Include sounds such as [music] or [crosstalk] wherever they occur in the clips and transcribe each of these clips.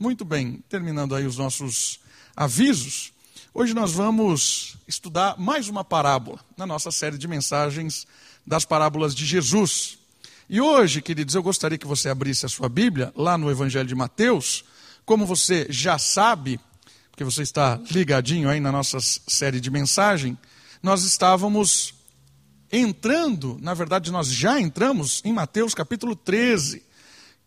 Muito bem, terminando aí os nossos avisos. Hoje nós vamos estudar mais uma parábola na nossa série de mensagens das parábolas de Jesus. E hoje, queridos, eu gostaria que você abrisse a sua Bíblia lá no Evangelho de Mateus. Como você já sabe, porque você está ligadinho aí na nossa série de mensagem, nós estávamos entrando, na verdade, nós já entramos em Mateus capítulo 13,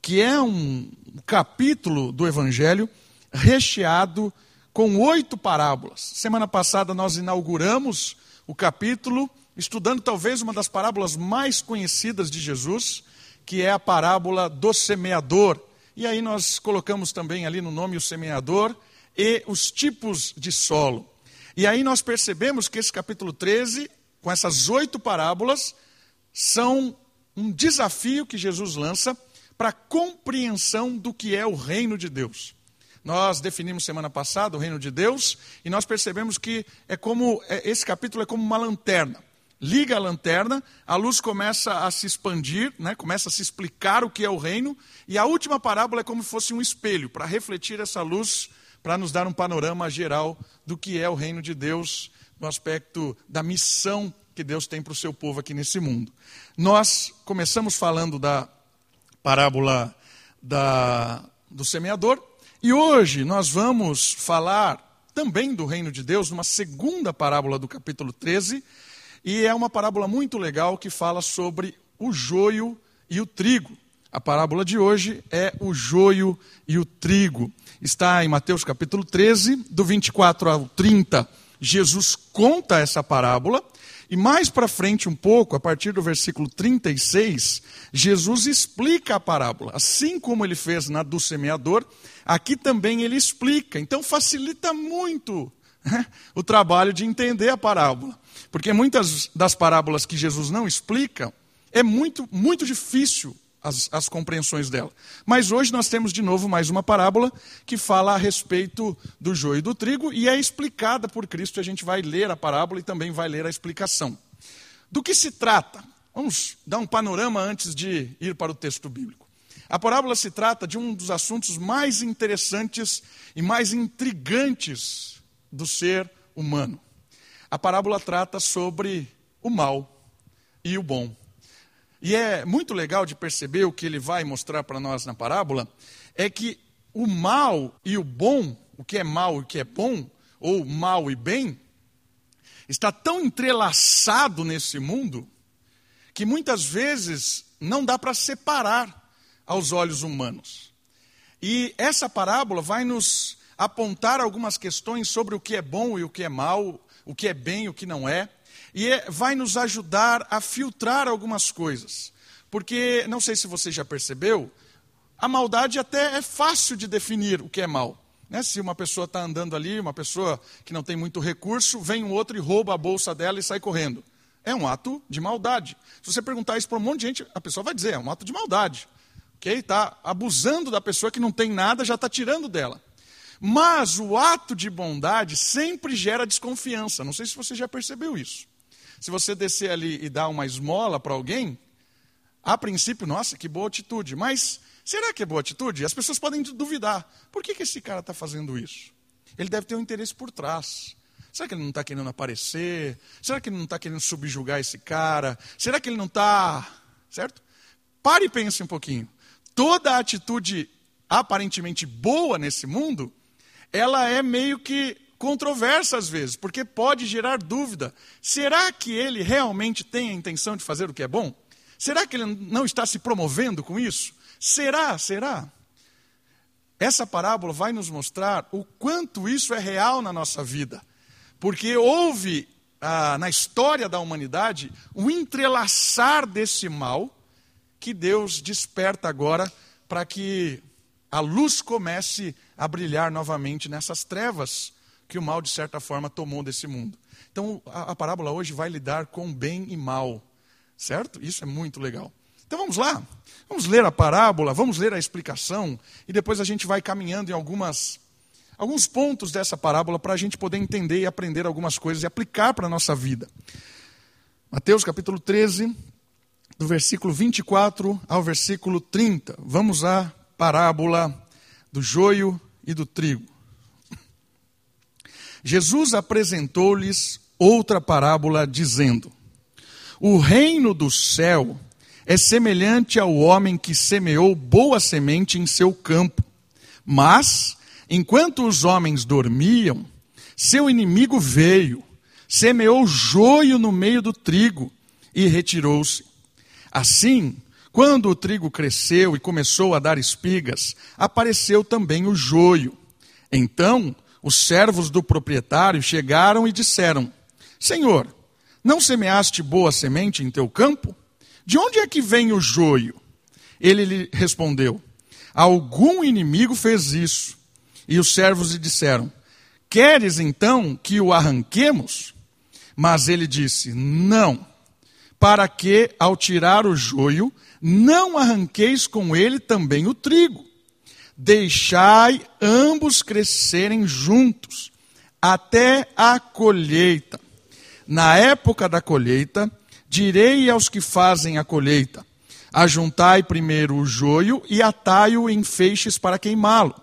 que é um capítulo do Evangelho recheado com oito parábolas. Semana passada nós inauguramos o capítulo estudando talvez uma das parábolas mais conhecidas de Jesus, que é a parábola do semeador. E aí nós colocamos também ali no nome o semeador e os tipos de solo. E aí nós percebemos que esse capítulo 13 com essas oito parábolas, são um desafio que Jesus lança para a compreensão do que é o reino de Deus. Nós definimos semana passada o reino de Deus e nós percebemos que é como é, esse capítulo é como uma lanterna. Liga a lanterna, a luz começa a se expandir, né, começa a se explicar o que é o reino, e a última parábola é como se fosse um espelho para refletir essa luz, para nos dar um panorama geral do que é o reino de Deus no aspecto da missão que Deus tem para o seu povo aqui nesse mundo. Nós começamos falando da parábola da, do semeador, e hoje nós vamos falar também do reino de Deus, numa segunda parábola do capítulo 13, e é uma parábola muito legal que fala sobre o joio e o trigo. A parábola de hoje é o joio e o trigo. Está em Mateus capítulo 13, do 24 ao 30 Jesus conta essa parábola, e mais para frente um pouco, a partir do versículo 36, Jesus explica a parábola. Assim como ele fez na do semeador, aqui também ele explica. Então facilita muito né, o trabalho de entender a parábola. Porque muitas das parábolas que Jesus não explica, é muito, muito difícil as, as compreensões dela. Mas hoje nós temos de novo mais uma parábola que fala a respeito do joio e do trigo e é explicada por Cristo. A gente vai ler a parábola e também vai ler a explicação. Do que se trata? Vamos dar um panorama antes de ir para o texto bíblico. A parábola se trata de um dos assuntos mais interessantes e mais intrigantes do ser humano. A parábola trata sobre o mal e o bom. E é muito legal de perceber o que ele vai mostrar para nós na parábola, é que o mal e o bom, o que é mal e o que é bom, ou mal e bem, está tão entrelaçado nesse mundo que muitas vezes não dá para separar aos olhos humanos. E essa parábola vai nos apontar algumas questões sobre o que é bom e o que é mal, o que é bem e o que não é e é, vai nos ajudar a filtrar algumas coisas. Porque, não sei se você já percebeu, a maldade até é fácil de definir o que é mal. Né? Se uma pessoa está andando ali, uma pessoa que não tem muito recurso, vem um outro e rouba a bolsa dela e sai correndo. É um ato de maldade. Se você perguntar isso para um monte de gente, a pessoa vai dizer, é um ato de maldade. Okay? Está abusando da pessoa que não tem nada, já está tirando dela. Mas o ato de bondade sempre gera desconfiança. Não sei se você já percebeu isso. Se você descer ali e dar uma esmola para alguém, a princípio, nossa, que boa atitude. Mas será que é boa atitude? As pessoas podem duvidar. Por que, que esse cara está fazendo isso? Ele deve ter um interesse por trás. Será que ele não está querendo aparecer? Será que ele não está querendo subjugar esse cara? Será que ele não está. Certo? Pare e pense um pouquinho. Toda atitude aparentemente boa nesse mundo, ela é meio que controversa às vezes, porque pode gerar dúvida. Será que ele realmente tem a intenção de fazer o que é bom? Será que ele não está se promovendo com isso? Será? Será? Essa parábola vai nos mostrar o quanto isso é real na nossa vida. Porque houve ah, na história da humanidade um entrelaçar desse mal que Deus desperta agora para que a luz comece a brilhar novamente nessas trevas que o mal, de certa forma, tomou desse mundo. Então, a, a parábola hoje vai lidar com bem e mal, certo? Isso é muito legal. Então vamos lá, vamos ler a parábola, vamos ler a explicação e depois a gente vai caminhando em algumas, alguns pontos dessa parábola para a gente poder entender e aprender algumas coisas e aplicar para a nossa vida. Mateus capítulo 13, do versículo 24 ao versículo 30. Vamos à parábola do joio e do trigo. Jesus apresentou-lhes outra parábola, dizendo: O reino do céu é semelhante ao homem que semeou boa semente em seu campo. Mas, enquanto os homens dormiam, seu inimigo veio, semeou joio no meio do trigo e retirou-se. Assim, quando o trigo cresceu e começou a dar espigas, apareceu também o joio. Então, os servos do proprietário chegaram e disseram: Senhor, não semeaste boa semente em teu campo? De onde é que vem o joio? Ele lhe respondeu: Algum inimigo fez isso. E os servos lhe disseram: Queres então que o arranquemos? Mas ele disse: Não, para que, ao tirar o joio, não arranqueis com ele também o trigo. Deixai ambos crescerem juntos, até a colheita. Na época da colheita, direi aos que fazem a colheita: Ajuntai primeiro o joio e atai-o em feixes para queimá-lo.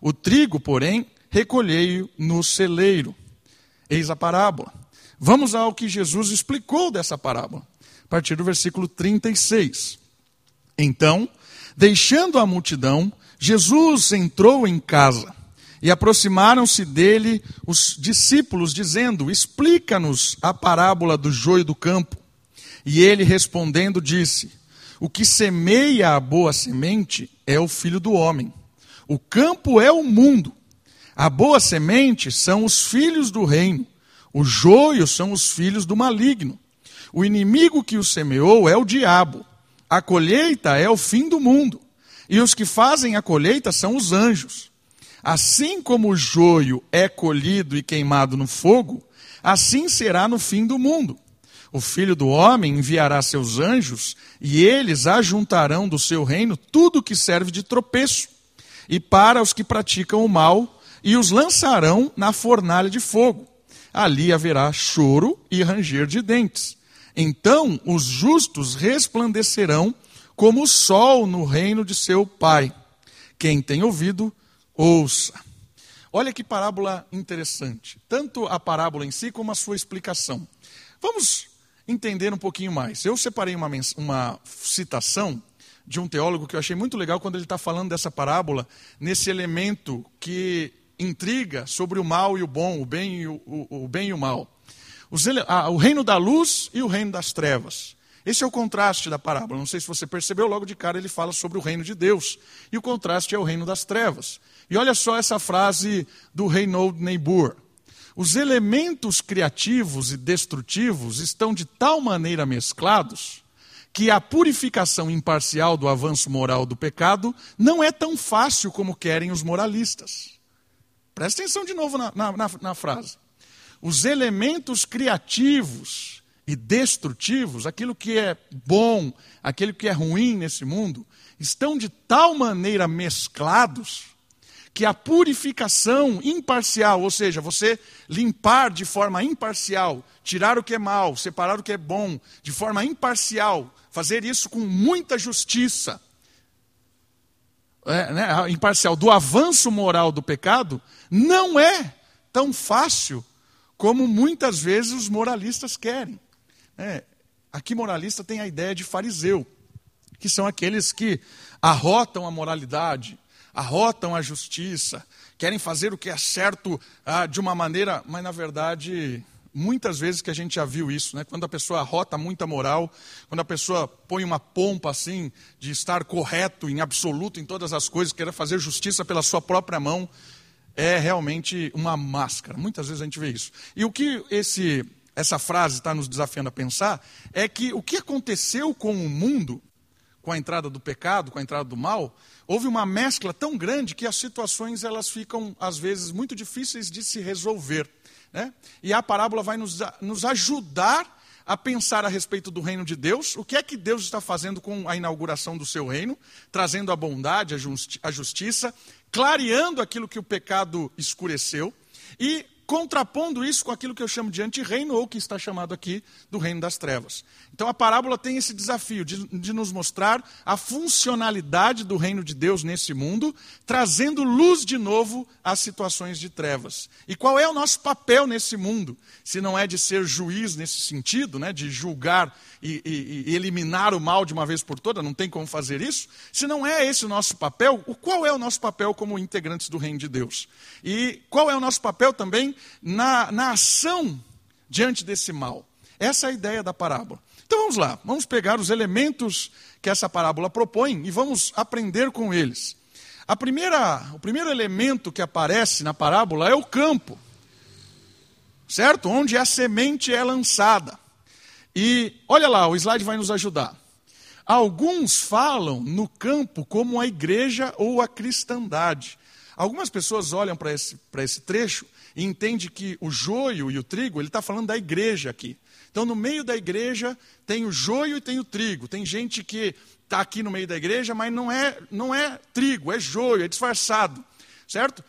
O trigo, porém, recolhei-o no celeiro. Eis a parábola. Vamos ao que Jesus explicou dessa parábola, a partir do versículo 36. Então, deixando a multidão, Jesus entrou em casa e aproximaram-se dele os discípulos, dizendo: Explica-nos a parábola do joio do campo. E ele respondendo disse: O que semeia a boa semente é o filho do homem. O campo é o mundo. A boa semente são os filhos do reino. O joio são os filhos do maligno. O inimigo que o semeou é o diabo. A colheita é o fim do mundo. E os que fazem a colheita são os anjos. Assim como o joio é colhido e queimado no fogo, assim será no fim do mundo. O filho do homem enviará seus anjos, e eles ajuntarão do seu reino tudo que serve de tropeço, e para os que praticam o mal, e os lançarão na fornalha de fogo. Ali haverá choro e ranger de dentes. Então os justos resplandecerão como o sol no reino de seu Pai. Quem tem ouvido, ouça. Olha que parábola interessante. Tanto a parábola em si como a sua explicação. Vamos entender um pouquinho mais. Eu separei uma, uma citação de um teólogo que eu achei muito legal quando ele está falando dessa parábola, nesse elemento que intriga sobre o mal e o bom, o bem e o, o, o bem e o mal. Os, o reino da luz e o reino das trevas. Esse é o contraste da parábola. Não sei se você percebeu, logo de cara ele fala sobre o reino de Deus. E o contraste é o reino das trevas. E olha só essa frase do Reynold Niebuhr. Os elementos criativos e destrutivos estão de tal maneira mesclados que a purificação imparcial do avanço moral do pecado não é tão fácil como querem os moralistas. Presta atenção de novo na, na, na, na frase. Os elementos criativos e destrutivos, aquilo que é bom, aquilo que é ruim nesse mundo, estão de tal maneira mesclados que a purificação imparcial, ou seja, você limpar de forma imparcial, tirar o que é mal, separar o que é bom, de forma imparcial, fazer isso com muita justiça, é, né, imparcial, do avanço moral do pecado, não é tão fácil como muitas vezes os moralistas querem. É, aqui moralista tem a ideia de fariseu, que são aqueles que arrotam a moralidade, arrotam a justiça, querem fazer o que é certo ah, de uma maneira, mas na verdade, muitas vezes que a gente já viu isso, né? quando a pessoa arrota muita moral, quando a pessoa põe uma pompa assim, de estar correto em absoluto em todas as coisas, querer fazer justiça pela sua própria mão, é realmente uma máscara. Muitas vezes a gente vê isso. E o que esse essa frase está nos desafiando a pensar, é que o que aconteceu com o mundo, com a entrada do pecado, com a entrada do mal, houve uma mescla tão grande que as situações elas ficam, às vezes, muito difíceis de se resolver. Né? E a parábola vai nos, nos ajudar a pensar a respeito do reino de Deus, o que é que Deus está fazendo com a inauguração do seu reino, trazendo a bondade, a, justi a justiça, clareando aquilo que o pecado escureceu, e contrapondo isso com aquilo que eu chamo de antirreino, ou que está chamado aqui do reino das trevas. Então a parábola tem esse desafio de, de, nos mostrar a funcionalidade do reino de Deus nesse mundo, trazendo luz de novo às situações de trevas. E qual é o nosso papel nesse mundo? Se não é de ser juiz nesse sentido, né, de julgar e, e, e eliminar o mal de uma vez por todas, não tem como fazer isso. Se não é esse o nosso papel, qual é o nosso papel como integrantes do reino de Deus? E qual é o nosso papel também na, na ação diante desse mal? Essa é a ideia da parábola. Então vamos lá, vamos pegar os elementos que essa parábola propõe e vamos aprender com eles. A primeira, o primeiro elemento que aparece na parábola é o campo, certo? Onde a semente é lançada. E olha lá, o slide vai nos ajudar. Alguns falam no campo como a igreja ou a cristandade. Algumas pessoas olham para esse, esse trecho e entendem que o joio e o trigo, ele está falando da igreja aqui. Então, no meio da igreja tem o joio e tem o trigo. Tem gente que está aqui no meio da igreja, mas não é, não é trigo, é joio, é disfarçado. Certo?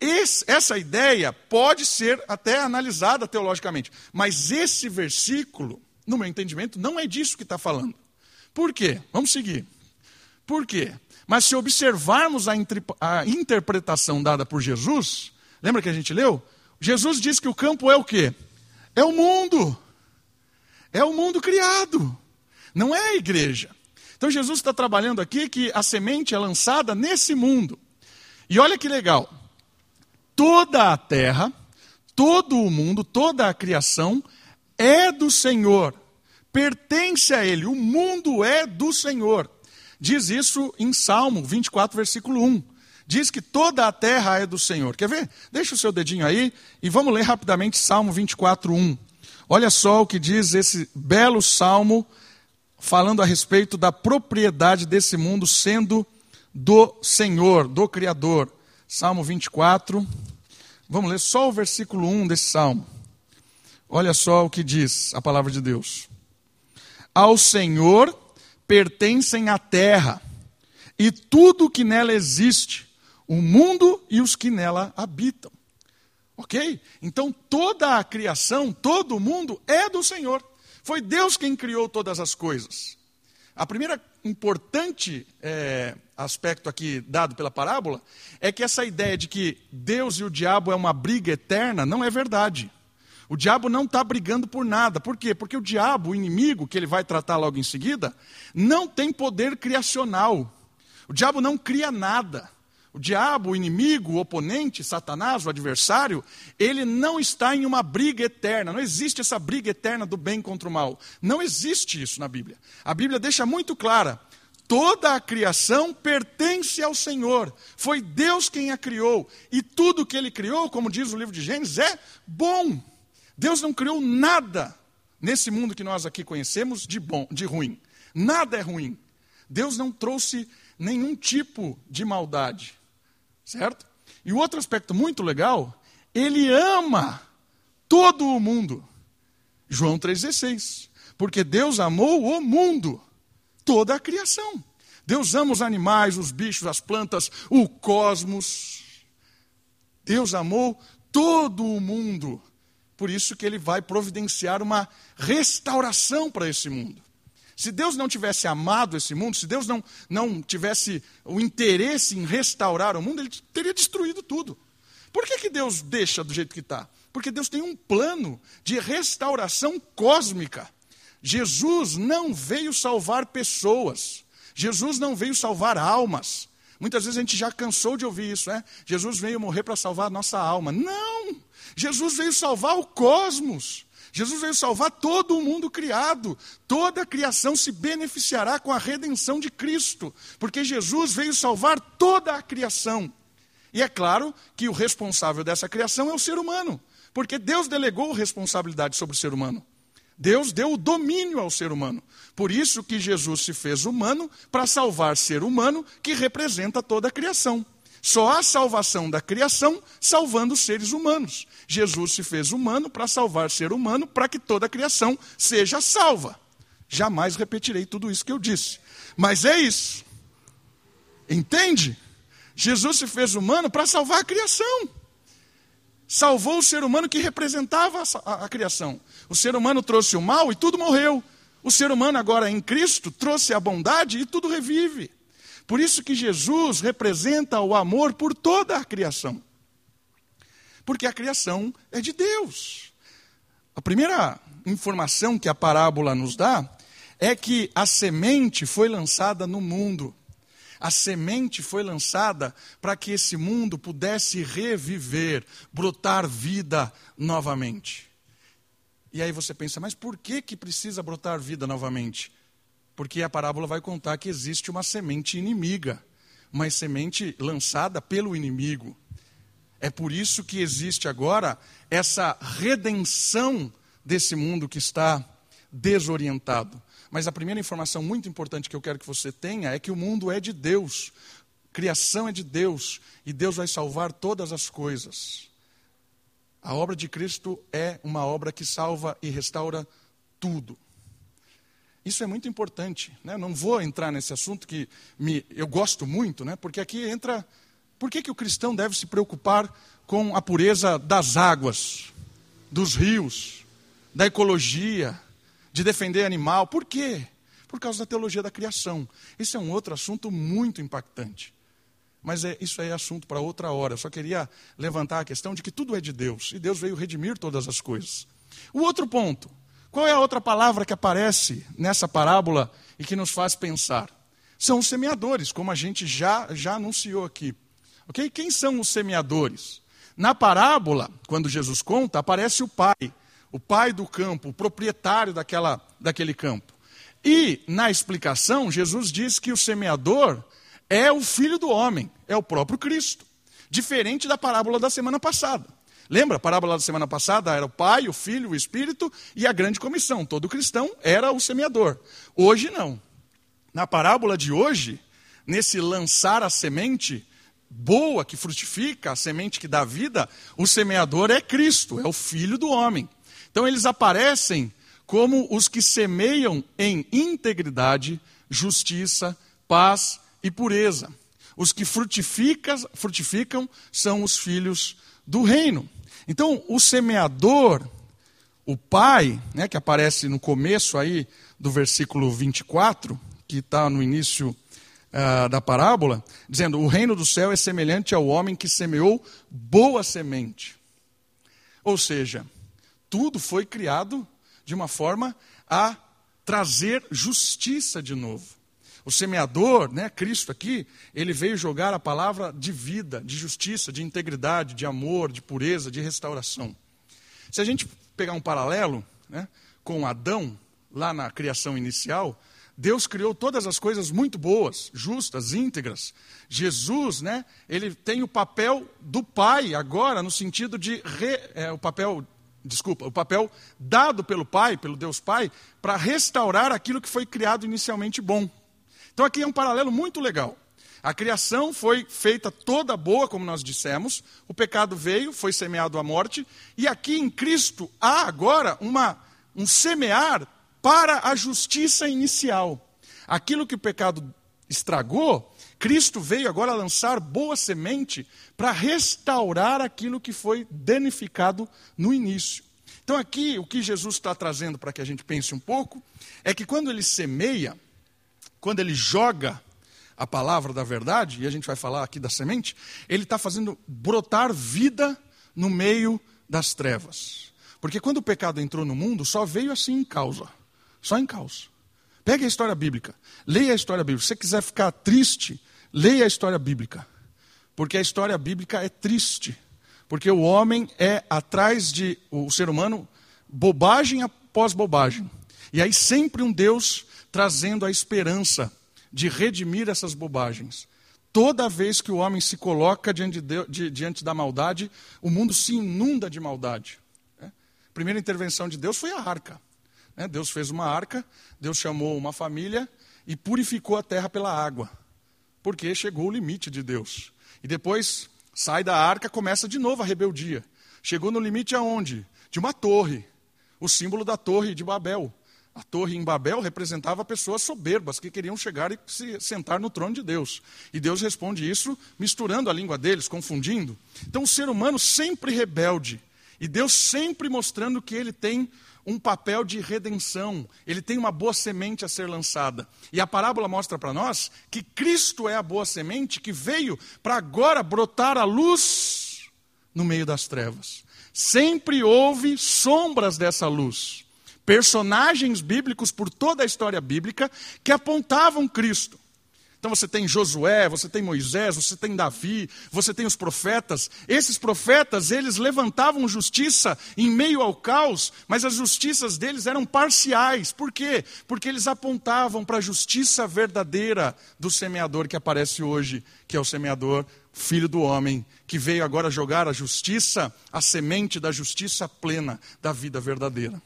Esse, essa ideia pode ser até analisada teologicamente. Mas esse versículo, no meu entendimento, não é disso que está falando. Por quê? Vamos seguir. Por quê? Mas se observarmos a, a interpretação dada por Jesus, lembra que a gente leu? Jesus diz que o campo é o quê? É o mundo. É o mundo criado, não é a igreja. Então Jesus está trabalhando aqui que a semente é lançada nesse mundo. E olha que legal. Toda a terra, todo o mundo, toda a criação é do Senhor. Pertence a Ele. O mundo é do Senhor. Diz isso em Salmo 24, versículo 1. Diz que toda a terra é do Senhor. Quer ver? Deixa o seu dedinho aí e vamos ler rapidamente Salmo 24, 1. Olha só o que diz esse belo salmo, falando a respeito da propriedade desse mundo sendo do Senhor, do Criador. Salmo 24. Vamos ler só o versículo 1 desse salmo. Olha só o que diz a palavra de Deus. Ao Senhor pertencem a terra e tudo que nela existe, o mundo e os que nela habitam. Ok? Então toda a criação, todo o mundo é do Senhor. Foi Deus quem criou todas as coisas. A primeira importante é, aspecto aqui dado pela parábola é que essa ideia de que Deus e o diabo é uma briga eterna não é verdade. O diabo não está brigando por nada. Por quê? Porque o diabo, o inimigo, que ele vai tratar logo em seguida, não tem poder criacional. O diabo não cria nada. O diabo, o inimigo, o oponente, Satanás, o adversário, ele não está em uma briga eterna. Não existe essa briga eterna do bem contra o mal. Não existe isso na Bíblia. A Bíblia deixa muito clara: toda a criação pertence ao Senhor. Foi Deus quem a criou. E tudo que ele criou, como diz o livro de Gênesis, é bom. Deus não criou nada nesse mundo que nós aqui conhecemos de bom, de ruim. Nada é ruim. Deus não trouxe nenhum tipo de maldade. Certo? E o outro aspecto muito legal, ele ama todo o mundo. João 3,16. Porque Deus amou o mundo, toda a criação. Deus ama os animais, os bichos, as plantas, o cosmos. Deus amou todo o mundo. Por isso que ele vai providenciar uma restauração para esse mundo. Se Deus não tivesse amado esse mundo, se Deus não, não tivesse o interesse em restaurar o mundo, ele teria destruído tudo. Por que, que Deus deixa do jeito que está? Porque Deus tem um plano de restauração cósmica. Jesus não veio salvar pessoas. Jesus não veio salvar almas. Muitas vezes a gente já cansou de ouvir isso, né? Jesus veio morrer para salvar a nossa alma. Não! Jesus veio salvar o cosmos. Jesus veio salvar todo o mundo criado. Toda a criação se beneficiará com a redenção de Cristo, porque Jesus veio salvar toda a criação. E é claro que o responsável dessa criação é o ser humano, porque Deus delegou responsabilidade sobre o ser humano. Deus deu o domínio ao ser humano. Por isso que Jesus se fez humano para salvar ser humano que representa toda a criação. Só há salvação da criação salvando os seres humanos. Jesus se fez humano para salvar ser humano, para que toda a criação seja salva. Jamais repetirei tudo isso que eu disse. Mas é isso. Entende? Jesus se fez humano para salvar a criação. salvou o ser humano que representava a, a, a criação. O ser humano trouxe o mal e tudo morreu. O ser humano agora em Cristo trouxe a bondade e tudo revive. Por isso que Jesus representa o amor por toda a criação. Porque a criação é de Deus. A primeira informação que a parábola nos dá é que a semente foi lançada no mundo. A semente foi lançada para que esse mundo pudesse reviver, brotar vida novamente. E aí você pensa, mas por que, que precisa brotar vida novamente? Porque a parábola vai contar que existe uma semente inimiga, uma semente lançada pelo inimigo. É por isso que existe agora essa redenção desse mundo que está desorientado. Mas a primeira informação muito importante que eu quero que você tenha é que o mundo é de Deus, criação é de Deus, e Deus vai salvar todas as coisas. A obra de Cristo é uma obra que salva e restaura tudo. Isso é muito importante. Né? Não vou entrar nesse assunto que me, eu gosto muito, né? porque aqui entra. Por que, que o cristão deve se preocupar com a pureza das águas, dos rios, da ecologia, de defender animal. Por quê? Por causa da teologia da criação. Esse é um outro assunto muito impactante. Mas é, isso é assunto para outra hora. Eu só queria levantar a questão de que tudo é de Deus e Deus veio redimir todas as coisas. O outro ponto. Qual é a outra palavra que aparece nessa parábola e que nos faz pensar? São os semeadores, como a gente já, já anunciou aqui. Ok? Quem são os semeadores? Na parábola, quando Jesus conta, aparece o pai o pai do campo, o proprietário daquela, daquele campo. E na explicação, Jesus diz que o semeador é o filho do homem, é o próprio Cristo. Diferente da parábola da semana passada. Lembra? A parábola da semana passada era o pai, o filho, o espírito e a grande comissão. Todo cristão era o semeador. Hoje não. Na parábola de hoje, nesse lançar a semente boa que frutifica, a semente que dá vida, o semeador é Cristo, é o filho do homem. Então eles aparecem como os que semeiam em integridade, justiça, paz e pureza. Os que frutifica, frutificam são os filhos do reino. Então, o semeador, o pai, né, que aparece no começo aí do versículo 24, que está no início uh, da parábola, dizendo: O reino do céu é semelhante ao homem que semeou boa semente. Ou seja, tudo foi criado de uma forma a trazer justiça de novo. O semeador, né, Cristo aqui, ele veio jogar a palavra de vida, de justiça, de integridade, de amor, de pureza, de restauração. Se a gente pegar um paralelo né, com Adão, lá na criação inicial, Deus criou todas as coisas muito boas, justas, íntegras. Jesus, né, ele tem o papel do pai agora, no sentido de re, é, o papel desculpa, o papel dado pelo Pai, pelo Deus Pai, para restaurar aquilo que foi criado inicialmente bom. Então aqui é um paralelo muito legal. A criação foi feita toda boa, como nós dissemos, o pecado veio, foi semeado a morte, e aqui em Cristo há agora uma, um semear para a justiça inicial. Aquilo que o pecado estragou, Cristo veio agora lançar boa semente para restaurar aquilo que foi danificado no início. Então, aqui, o que Jesus está trazendo para que a gente pense um pouco, é que quando ele semeia, quando ele joga a palavra da verdade, e a gente vai falar aqui da semente, ele está fazendo brotar vida no meio das trevas. Porque quando o pecado entrou no mundo, só veio assim em causa. Só em causa. Pegue a história bíblica, leia a história bíblica. Se você quiser ficar triste, leia a história bíblica. Porque a história bíblica é triste. Porque o homem é atrás de, o ser humano, bobagem após bobagem. E aí sempre um Deus trazendo a esperança de redimir essas bobagens. Toda vez que o homem se coloca diante, de de, diante da maldade, o mundo se inunda de maldade. A primeira intervenção de Deus foi a arca. Né? Deus fez uma arca, Deus chamou uma família e purificou a terra pela água, porque chegou o limite de Deus. E depois sai da arca, começa de novo a rebeldia. Chegou no limite aonde? De uma torre, o símbolo da torre de Babel. A torre em Babel representava pessoas soberbas que queriam chegar e se sentar no trono de Deus. E Deus responde isso misturando a língua deles, confundindo. Então o ser humano sempre rebelde. E Deus sempre mostrando que ele tem um papel de redenção, ele tem uma boa semente a ser lançada. E a parábola mostra para nós que Cristo é a boa semente que veio para agora brotar a luz no meio das trevas. Sempre houve sombras dessa luz. Personagens bíblicos por toda a história bíblica que apontavam Cristo. Então você tem Josué, você tem Moisés, você tem Davi, você tem os profetas. Esses profetas, eles levantavam justiça em meio ao caos, mas as justiças deles eram parciais. Por quê? Porque eles apontavam para a justiça verdadeira do semeador que aparece hoje, que é o semeador, filho do homem, que veio agora jogar a justiça, a semente da justiça plena, da vida verdadeira.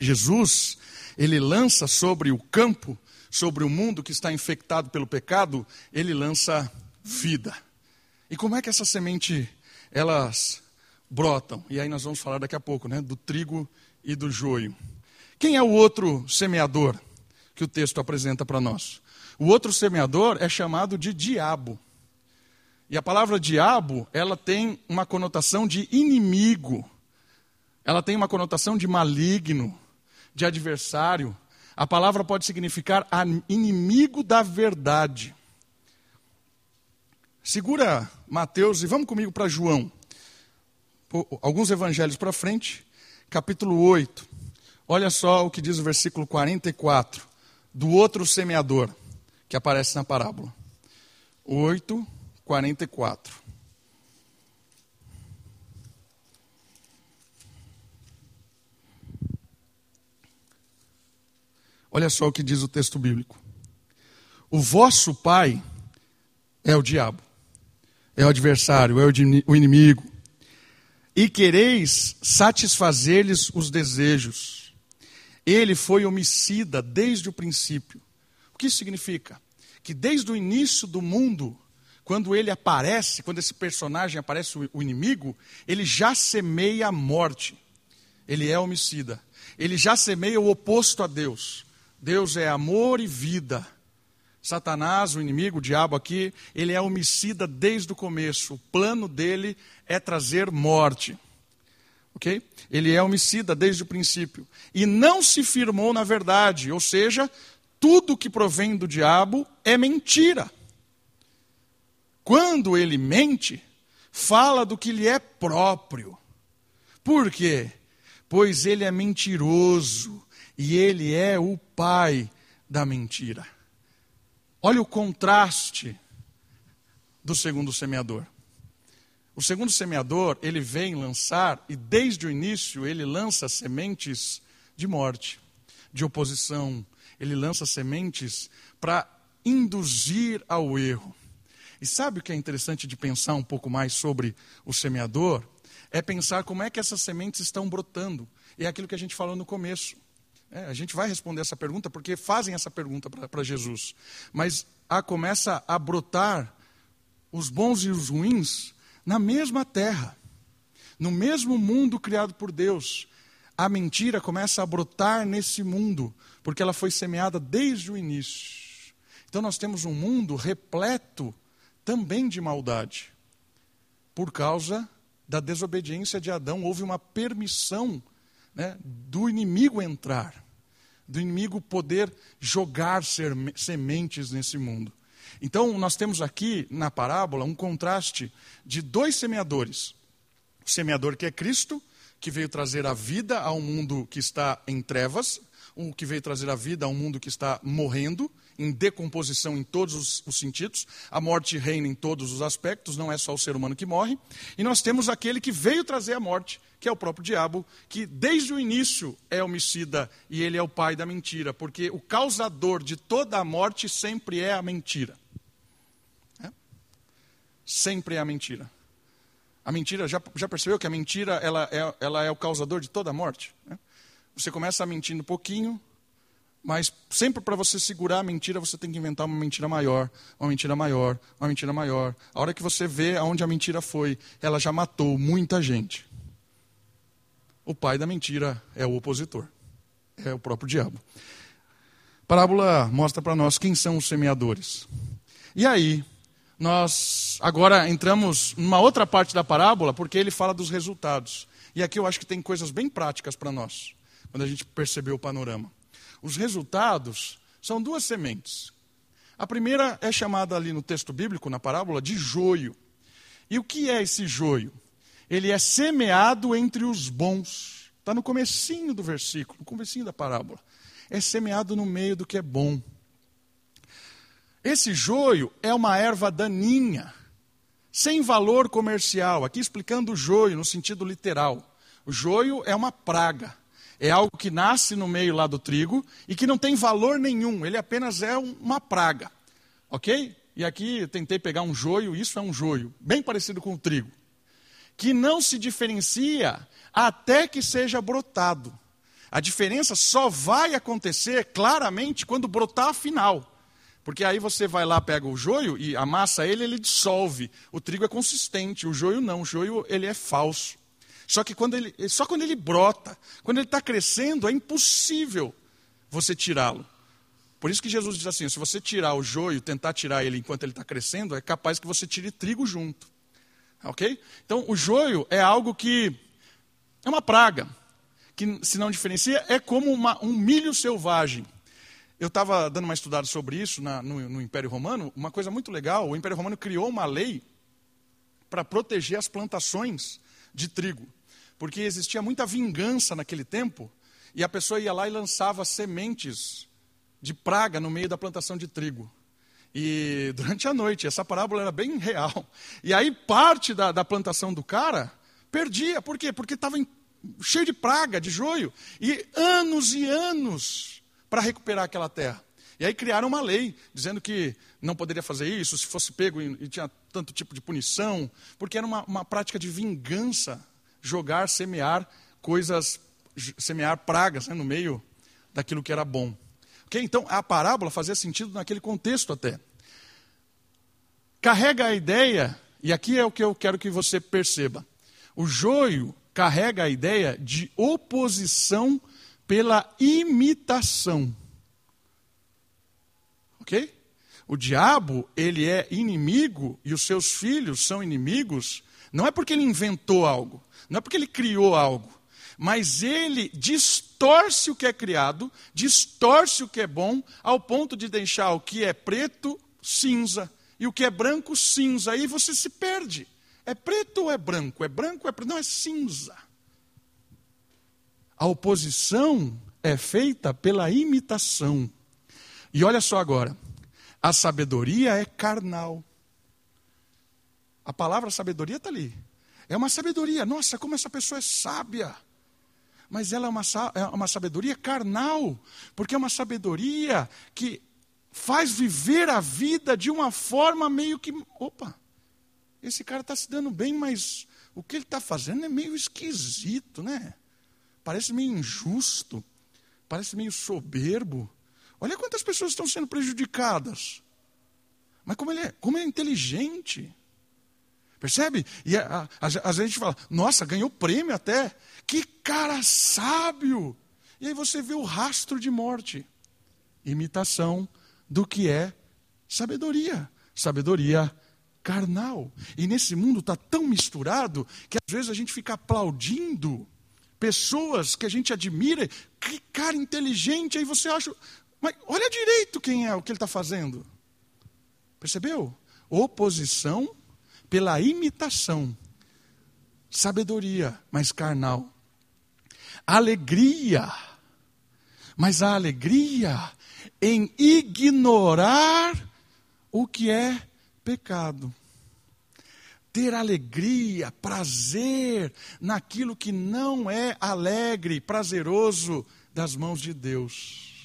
Jesus, ele lança sobre o campo sobre o mundo que está infectado pelo pecado, ele lança vida. E como é que essa semente elas brotam? E aí nós vamos falar daqui a pouco, né, do trigo e do joio. Quem é o outro semeador que o texto apresenta para nós? O outro semeador é chamado de diabo. E a palavra diabo, ela tem uma conotação de inimigo. Ela tem uma conotação de maligno, de adversário, a palavra pode significar inimigo da verdade. Segura Mateus e vamos comigo para João. Alguns evangelhos para frente, capítulo 8. Olha só o que diz o versículo 44, do outro semeador, que aparece na parábola. 8, 44. Olha só o que diz o texto bíblico. O vosso pai é o diabo, é o adversário, é o inimigo, e quereis satisfazer-lhes os desejos. Ele foi homicida desde o princípio. O que isso significa? Que desde o início do mundo, quando ele aparece, quando esse personagem aparece, o inimigo, ele já semeia a morte. Ele é homicida. Ele já semeia o oposto a Deus. Deus é amor e vida. Satanás, o inimigo, o diabo aqui, ele é homicida desde o começo. O plano dele é trazer morte. Ok? Ele é homicida desde o princípio. E não se firmou na verdade, ou seja, tudo que provém do diabo é mentira. Quando ele mente, fala do que lhe é próprio. Por quê? Pois ele é mentiroso e ele é o pai da mentira. Olha o contraste do segundo semeador. O segundo semeador, ele vem lançar, e desde o início ele lança sementes de morte, de oposição, ele lança sementes para induzir ao erro. E sabe o que é interessante de pensar um pouco mais sobre o semeador? É pensar como é que essas sementes estão brotando. É aquilo que a gente falou no começo. É, a gente vai responder essa pergunta porque fazem essa pergunta para Jesus. Mas a, começa a brotar os bons e os ruins na mesma terra, no mesmo mundo criado por Deus. A mentira começa a brotar nesse mundo, porque ela foi semeada desde o início. Então nós temos um mundo repleto também de maldade. Por causa da desobediência de Adão, houve uma permissão né, do inimigo entrar, do inimigo poder jogar sementes nesse mundo. Então, nós temos aqui na parábola um contraste de dois semeadores: o semeador que é Cristo, que veio trazer a vida a um mundo que está em trevas, um que veio trazer a vida a um mundo que está morrendo, em decomposição em todos os, os, sentidos. A morte reina em todos os aspectos, não é só o ser humano que morre. E nós temos aquele que veio trazer a morte, que é o próprio diabo, que desde o início é homicida e ele é o pai da mentira, porque o causador de toda a morte sempre é a mentira. É? Sempre é a mentira. A mentira, já, já percebeu que a mentira ela é, ela é o causador de toda a morte? É? Você começa mentindo um pouquinho, mas sempre para você segurar a mentira, você tem que inventar uma mentira maior, uma mentira maior, uma mentira maior. A hora que você vê aonde a mentira foi, ela já matou muita gente. O pai da mentira é o opositor. é o próprio diabo. Parábola mostra para nós quem são os semeadores. E aí, nós agora entramos numa outra parte da parábola, porque ele fala dos resultados. E aqui eu acho que tem coisas bem práticas para nós, quando a gente percebeu o panorama. Os resultados são duas sementes. A primeira é chamada ali no texto bíblico, na parábola, de joio. E o que é esse joio? Ele é semeado entre os bons. Está no comecinho do versículo, no comecinho da parábola. É semeado no meio do que é bom. Esse joio é uma erva daninha, sem valor comercial. Aqui explicando o joio no sentido literal. O joio é uma praga. É algo que nasce no meio lá do trigo e que não tem valor nenhum, ele apenas é uma praga. Ok? E aqui tentei pegar um joio, isso é um joio, bem parecido com o trigo, que não se diferencia até que seja brotado. A diferença só vai acontecer claramente quando brotar a final. Porque aí você vai lá, pega o joio e amassa ele, ele dissolve. O trigo é consistente, o joio não, o joio ele é falso. Só que quando ele, só quando ele brota, quando ele está crescendo, é impossível você tirá-lo. Por isso que Jesus diz assim: se você tirar o joio, tentar tirar ele enquanto ele está crescendo, é capaz que você tire trigo junto. Ok? Então, o joio é algo que é uma praga, que se não diferencia, é como uma, um milho selvagem. Eu estava dando uma estudada sobre isso na, no, no Império Romano, uma coisa muito legal: o Império Romano criou uma lei para proteger as plantações de trigo porque existia muita vingança naquele tempo, e a pessoa ia lá e lançava sementes de praga no meio da plantação de trigo. E durante a noite, essa parábola era bem real. E aí parte da, da plantação do cara perdia. Por quê? Porque estava cheio de praga, de joio. E anos e anos para recuperar aquela terra. E aí criaram uma lei dizendo que não poderia fazer isso, se fosse pego e, e tinha tanto tipo de punição, porque era uma, uma prática de vingança jogar, semear coisas, semear pragas né, no meio daquilo que era bom. Okay? Então, a parábola fazia sentido naquele contexto até. Carrega a ideia, e aqui é o que eu quero que você perceba. O joio carrega a ideia de oposição pela imitação. Ok? O diabo, ele é inimigo e os seus filhos são inimigos, não é porque ele inventou algo, não é porque ele criou algo, mas ele distorce o que é criado, distorce o que é bom, ao ponto de deixar o que é preto cinza e o que é branco cinza. Aí você se perde. É preto ou é branco? É branco ou é preto? Não, é cinza. A oposição é feita pela imitação. E olha só agora: a sabedoria é carnal. A palavra sabedoria está ali. É uma sabedoria. Nossa, como essa pessoa é sábia. Mas ela é uma, é uma sabedoria carnal, porque é uma sabedoria que faz viver a vida de uma forma meio que. Opa, esse cara está se dando bem, mas o que ele está fazendo é meio esquisito, né? Parece meio injusto, parece meio soberbo. Olha quantas pessoas estão sendo prejudicadas. Mas como ele é, como ele é inteligente. Percebe? E a, a, a, gente fala, nossa, ganhou prêmio até. Que cara sábio! E aí você vê o rastro de morte. Imitação do que é sabedoria. Sabedoria carnal. E nesse mundo está tão misturado que às vezes a gente fica aplaudindo pessoas que a gente admira. Que cara inteligente. Aí você acha, mas olha direito quem é, o que ele está fazendo. Percebeu? Oposição pela imitação. Sabedoria, mas carnal. Alegria, mas a alegria em ignorar o que é pecado. Ter alegria, prazer naquilo que não é alegre, prazeroso das mãos de Deus.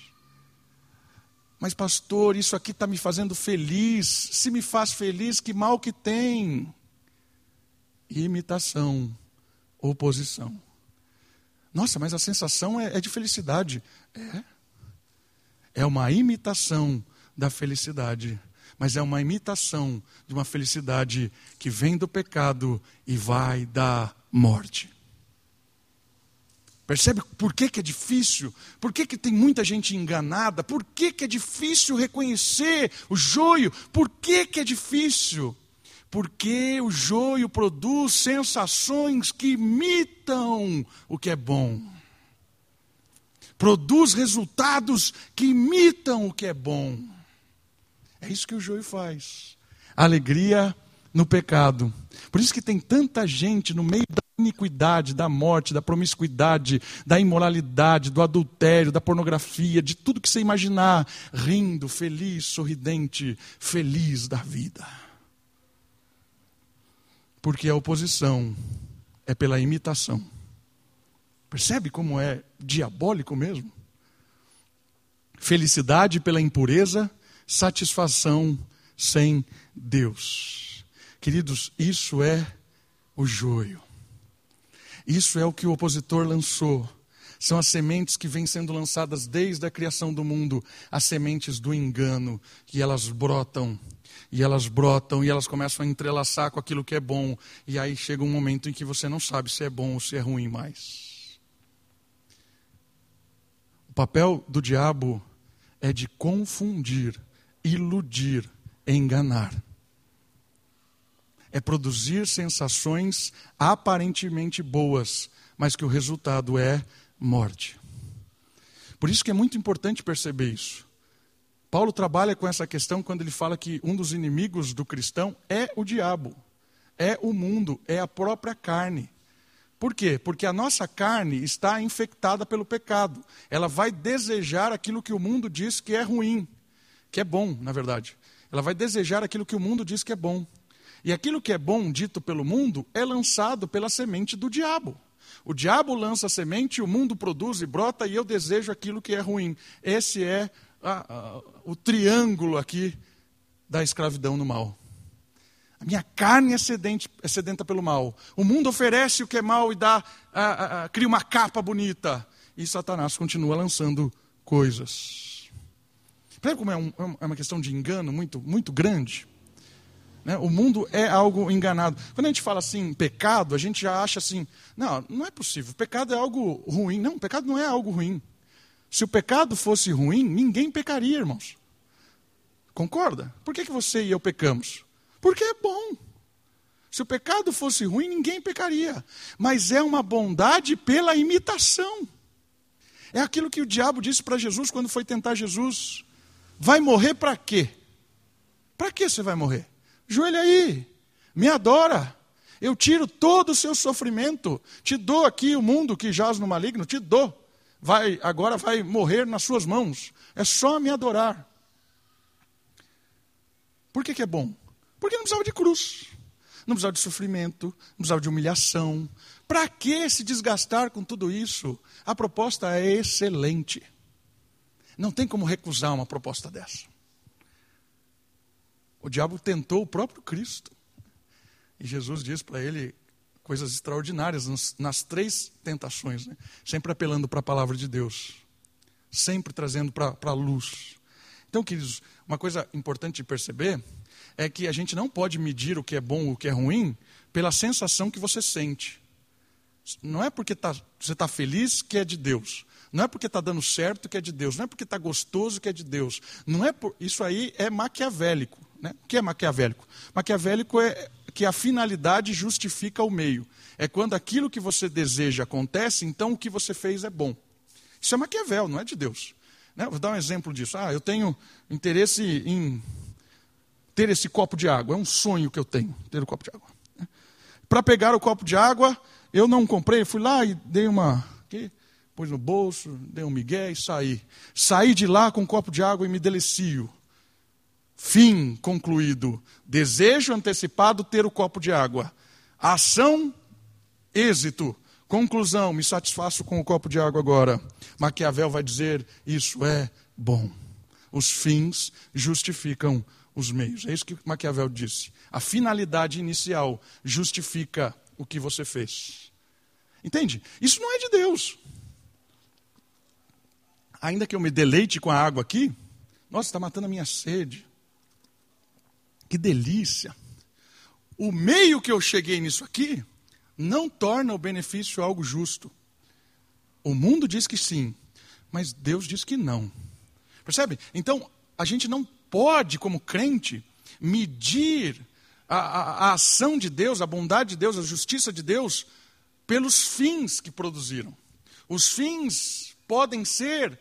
Mas, pastor, isso aqui está me fazendo feliz. Se me faz feliz, que mal que tem? Imitação, oposição. Nossa, mas a sensação é, é de felicidade. É. É uma imitação da felicidade. Mas é uma imitação de uma felicidade que vem do pecado e vai da morte. Percebe por que, que é difícil? Por que, que tem muita gente enganada? Por que, que é difícil reconhecer o joio? Por que, que é difícil? Porque o joio produz sensações que imitam o que é bom. Produz resultados que imitam o que é bom. É isso que o joio faz. Alegria no pecado. Por isso que tem tanta gente no meio da iniquidade, da morte, da promiscuidade, da imoralidade, do adultério, da pornografia, de tudo que você imaginar, rindo, feliz, sorridente, feliz da vida. Porque a oposição é pela imitação. Percebe como é diabólico mesmo? Felicidade pela impureza, satisfação sem Deus. Queridos, isso é o joio. Isso é o que o opositor lançou. São as sementes que vêm sendo lançadas desde a criação do mundo, as sementes do engano, e elas brotam, e elas brotam, e elas começam a entrelaçar com aquilo que é bom, e aí chega um momento em que você não sabe se é bom ou se é ruim mais. O papel do diabo é de confundir, iludir, enganar é produzir sensações aparentemente boas, mas que o resultado é morte. Por isso que é muito importante perceber isso. Paulo trabalha com essa questão quando ele fala que um dos inimigos do cristão é o diabo, é o mundo, é a própria carne. Por quê? Porque a nossa carne está infectada pelo pecado. Ela vai desejar aquilo que o mundo diz que é ruim, que é bom, na verdade. Ela vai desejar aquilo que o mundo diz que é bom. E aquilo que é bom dito pelo mundo é lançado pela semente do diabo. O diabo lança a semente, o mundo produz e brota, e eu desejo aquilo que é ruim. Esse é a, a, o triângulo aqui da escravidão no mal. A minha carne é, sedente, é sedenta pelo mal. O mundo oferece o que é mal e dá, a, cria uma capa bonita. E Satanás continua lançando coisas. Percebe como é, um, é uma questão de engano muito, muito grande? Né? O mundo é algo enganado. Quando a gente fala assim, pecado, a gente já acha assim, não, não é possível. Pecado é algo ruim. Não, pecado não é algo ruim. Se o pecado fosse ruim, ninguém pecaria, irmãos. Concorda? Por que, que você e eu pecamos? Porque é bom. Se o pecado fosse ruim, ninguém pecaria. Mas é uma bondade pela imitação. É aquilo que o diabo disse para Jesus quando foi tentar Jesus. Vai morrer para quê? Para que você vai morrer? Joelha aí, me adora. Eu tiro todo o seu sofrimento, te dou aqui o mundo que jaz no maligno, te dou. Vai, agora vai morrer nas suas mãos. É só me adorar. Por que, que é bom? Porque não precisava de cruz, não precisava de sofrimento, não precisava de humilhação. Para que se desgastar com tudo isso? A proposta é excelente. Não tem como recusar uma proposta dessa. O diabo tentou o próprio Cristo. E Jesus diz para ele coisas extraordinárias nas, nas três tentações, né? sempre apelando para a palavra de Deus, sempre trazendo para a luz. Então, queridos, uma coisa importante de perceber é que a gente não pode medir o que é bom ou o que é ruim pela sensação que você sente. Não é porque tá, você está feliz que é de Deus. Não é porque está dando certo que é de Deus. Não é porque está gostoso que é de Deus. Não é por, isso aí é maquiavélico. Né? O que é maquiavélico? Maquiavélico é que a finalidade justifica o meio. É quando aquilo que você deseja acontece, então o que você fez é bom. Isso é Maquiavel, não é de Deus. Né? Vou dar um exemplo disso. Ah, eu tenho interesse em ter esse copo de água. É um sonho que eu tenho, ter o um copo de água. Para pegar o copo de água, eu não comprei, fui lá e dei uma. Aqui, pus no bolso, dei um migué e saí. Saí de lá com um copo de água e me delicio. Fim concluído. Desejo antecipado ter o copo de água. Ação, êxito. Conclusão, me satisfaço com o copo de água agora. Maquiavel vai dizer: isso é bom. Os fins justificam os meios. É isso que Maquiavel disse. A finalidade inicial justifica o que você fez. Entende? Isso não é de Deus. Ainda que eu me deleite com a água aqui, nossa, está matando a minha sede. Que delícia! O meio que eu cheguei nisso aqui não torna o benefício algo justo. O mundo diz que sim, mas Deus diz que não. Percebe? Então, a gente não pode, como crente, medir a, a, a ação de Deus, a bondade de Deus, a justiça de Deus, pelos fins que produziram. Os fins podem ser,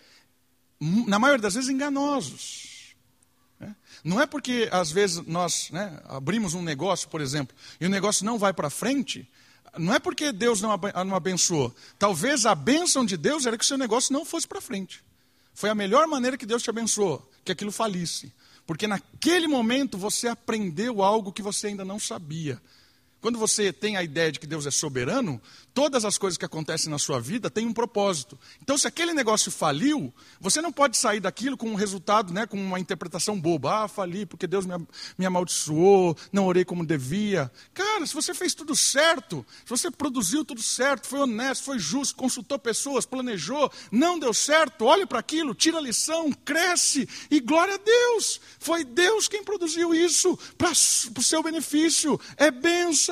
na maioria das vezes, enganosos. Não é porque, às vezes, nós né, abrimos um negócio, por exemplo, e o negócio não vai para frente, não é porque Deus não abençoou. Talvez a bênção de Deus era que o seu negócio não fosse para frente. Foi a melhor maneira que Deus te abençoou, que aquilo falisse. Porque naquele momento você aprendeu algo que você ainda não sabia. Quando você tem a ideia de que Deus é soberano, todas as coisas que acontecem na sua vida têm um propósito. Então, se aquele negócio faliu, você não pode sair daquilo com um resultado, né, com uma interpretação boba. Ah, fali porque Deus me, me amaldiçoou, não orei como devia. Cara, se você fez tudo certo, se você produziu tudo certo, foi honesto, foi justo, consultou pessoas, planejou, não deu certo, olhe para aquilo, tira a lição, cresce e glória a Deus. Foi Deus quem produziu isso para o seu benefício. É bênção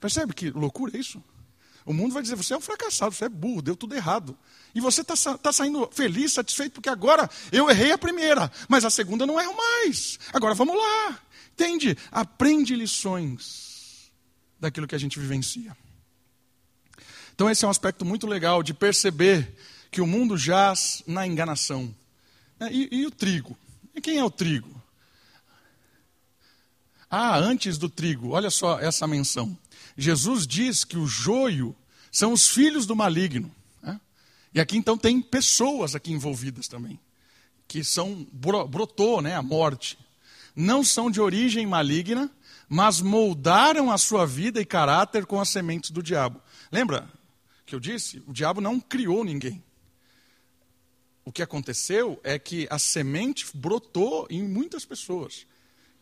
Percebe que loucura é isso? O mundo vai dizer: você é um fracassado, você é burro, deu tudo errado. E você está tá saindo feliz, satisfeito, porque agora eu errei a primeira, mas a segunda não erro mais. Agora vamos lá. Entende? Aprende lições daquilo que a gente vivencia. Então, esse é um aspecto muito legal de perceber que o mundo jaz na enganação. E, e o trigo? E quem é o trigo? Ah, antes do trigo, olha só essa menção. Jesus diz que o joio são os filhos do maligno. Né? E aqui então tem pessoas aqui envolvidas também, que são brotou, né, a morte. Não são de origem maligna, mas moldaram a sua vida e caráter com as sementes do diabo. Lembra que eu disse? O diabo não criou ninguém. O que aconteceu é que a semente brotou em muitas pessoas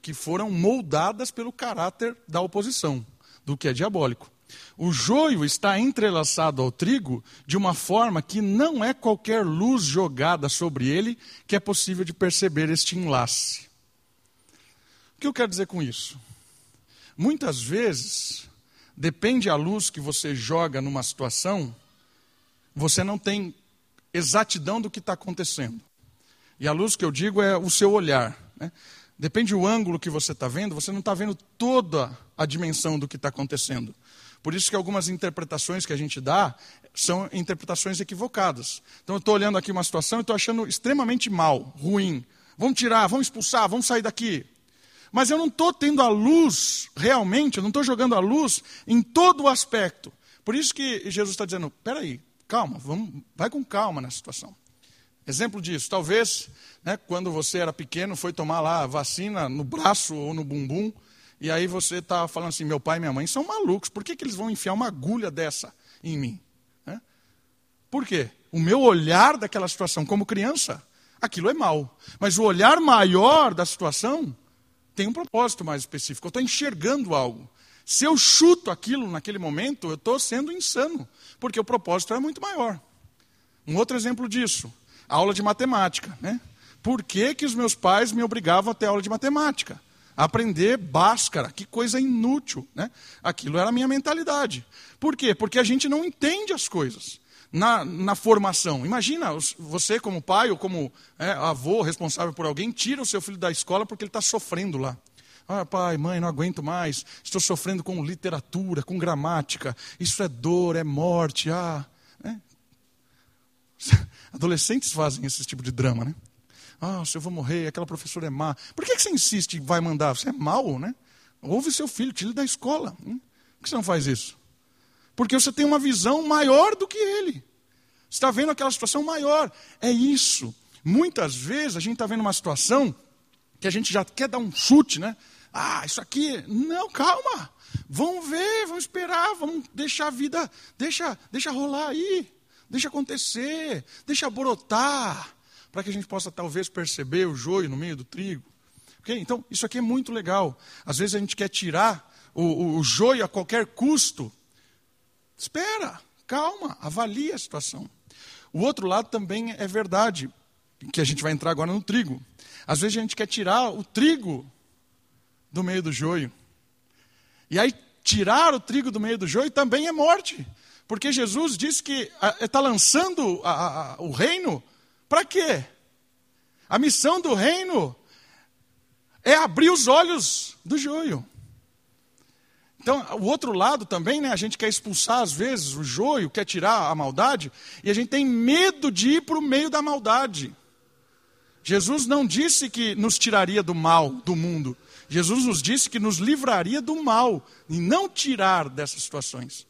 que foram moldadas pelo caráter da oposição, do que é diabólico. O joio está entrelaçado ao trigo de uma forma que não é qualquer luz jogada sobre ele que é possível de perceber este enlace. O que eu quero dizer com isso? Muitas vezes, depende a luz que você joga numa situação, você não tem exatidão do que está acontecendo. E a luz que eu digo é o seu olhar. Né? Depende do ângulo que você está vendo, você não está vendo toda a dimensão do que está acontecendo. Por isso que algumas interpretações que a gente dá são interpretações equivocadas. Então eu estou olhando aqui uma situação e estou achando extremamente mal, ruim. Vamos tirar, vamos expulsar, vamos sair daqui. Mas eu não estou tendo a luz, realmente, eu não estou jogando a luz em todo o aspecto. Por isso que Jesus está dizendo, peraí, calma, vamos, vai com calma nessa situação. Exemplo disso, talvez né, quando você era pequeno foi tomar lá vacina no braço ou no bumbum, e aí você está falando assim: meu pai e minha mãe são malucos, por que, que eles vão enfiar uma agulha dessa em mim? Né? Por quê? O meu olhar daquela situação como criança, aquilo é mal. Mas o olhar maior da situação tem um propósito mais específico. Eu estou enxergando algo. Se eu chuto aquilo naquele momento, eu estou sendo insano, porque o propósito é muito maior. Um outro exemplo disso aula de matemática. Né? Por que, que os meus pais me obrigavam a ter aula de matemática? Aprender Bhaskara, que coisa inútil. Né? Aquilo era a minha mentalidade. Por quê? Porque a gente não entende as coisas na, na formação. Imagina, você como pai ou como é, avô responsável por alguém, tira o seu filho da escola porque ele está sofrendo lá. Ah, pai, mãe, não aguento mais. Estou sofrendo com literatura, com gramática. Isso é dor, é morte. Ah, né? Adolescentes fazem esse tipo de drama, né? Ah, se eu vou morrer, aquela professora é má. Por que, você insiste em vai mandar? Você é mau, né? Ouve seu filho, tire da escola. Hum? Por que você não faz isso? Porque você tem uma visão maior do que ele. Você está vendo aquela situação maior. É isso. Muitas vezes a gente está vendo uma situação que a gente já quer dar um chute, né? Ah, isso aqui. Não, calma. Vamos ver, vamos esperar, vamos deixar a vida, deixa, deixa rolar aí. Deixa acontecer, deixa brotar, para que a gente possa talvez perceber o joio no meio do trigo. Okay? Então, isso aqui é muito legal. Às vezes a gente quer tirar o, o, o joio a qualquer custo. Espera, calma, avalie a situação. O outro lado também é verdade, que a gente vai entrar agora no trigo. Às vezes a gente quer tirar o trigo do meio do joio. E aí, tirar o trigo do meio do joio também é morte. Porque Jesus disse que está lançando a, a, o reino para quê? A missão do reino é abrir os olhos do joio. Então, o outro lado também, né, a gente quer expulsar às vezes o joio, quer tirar a maldade, e a gente tem medo de ir para o meio da maldade. Jesus não disse que nos tiraria do mal, do mundo. Jesus nos disse que nos livraria do mal e não tirar dessas situações.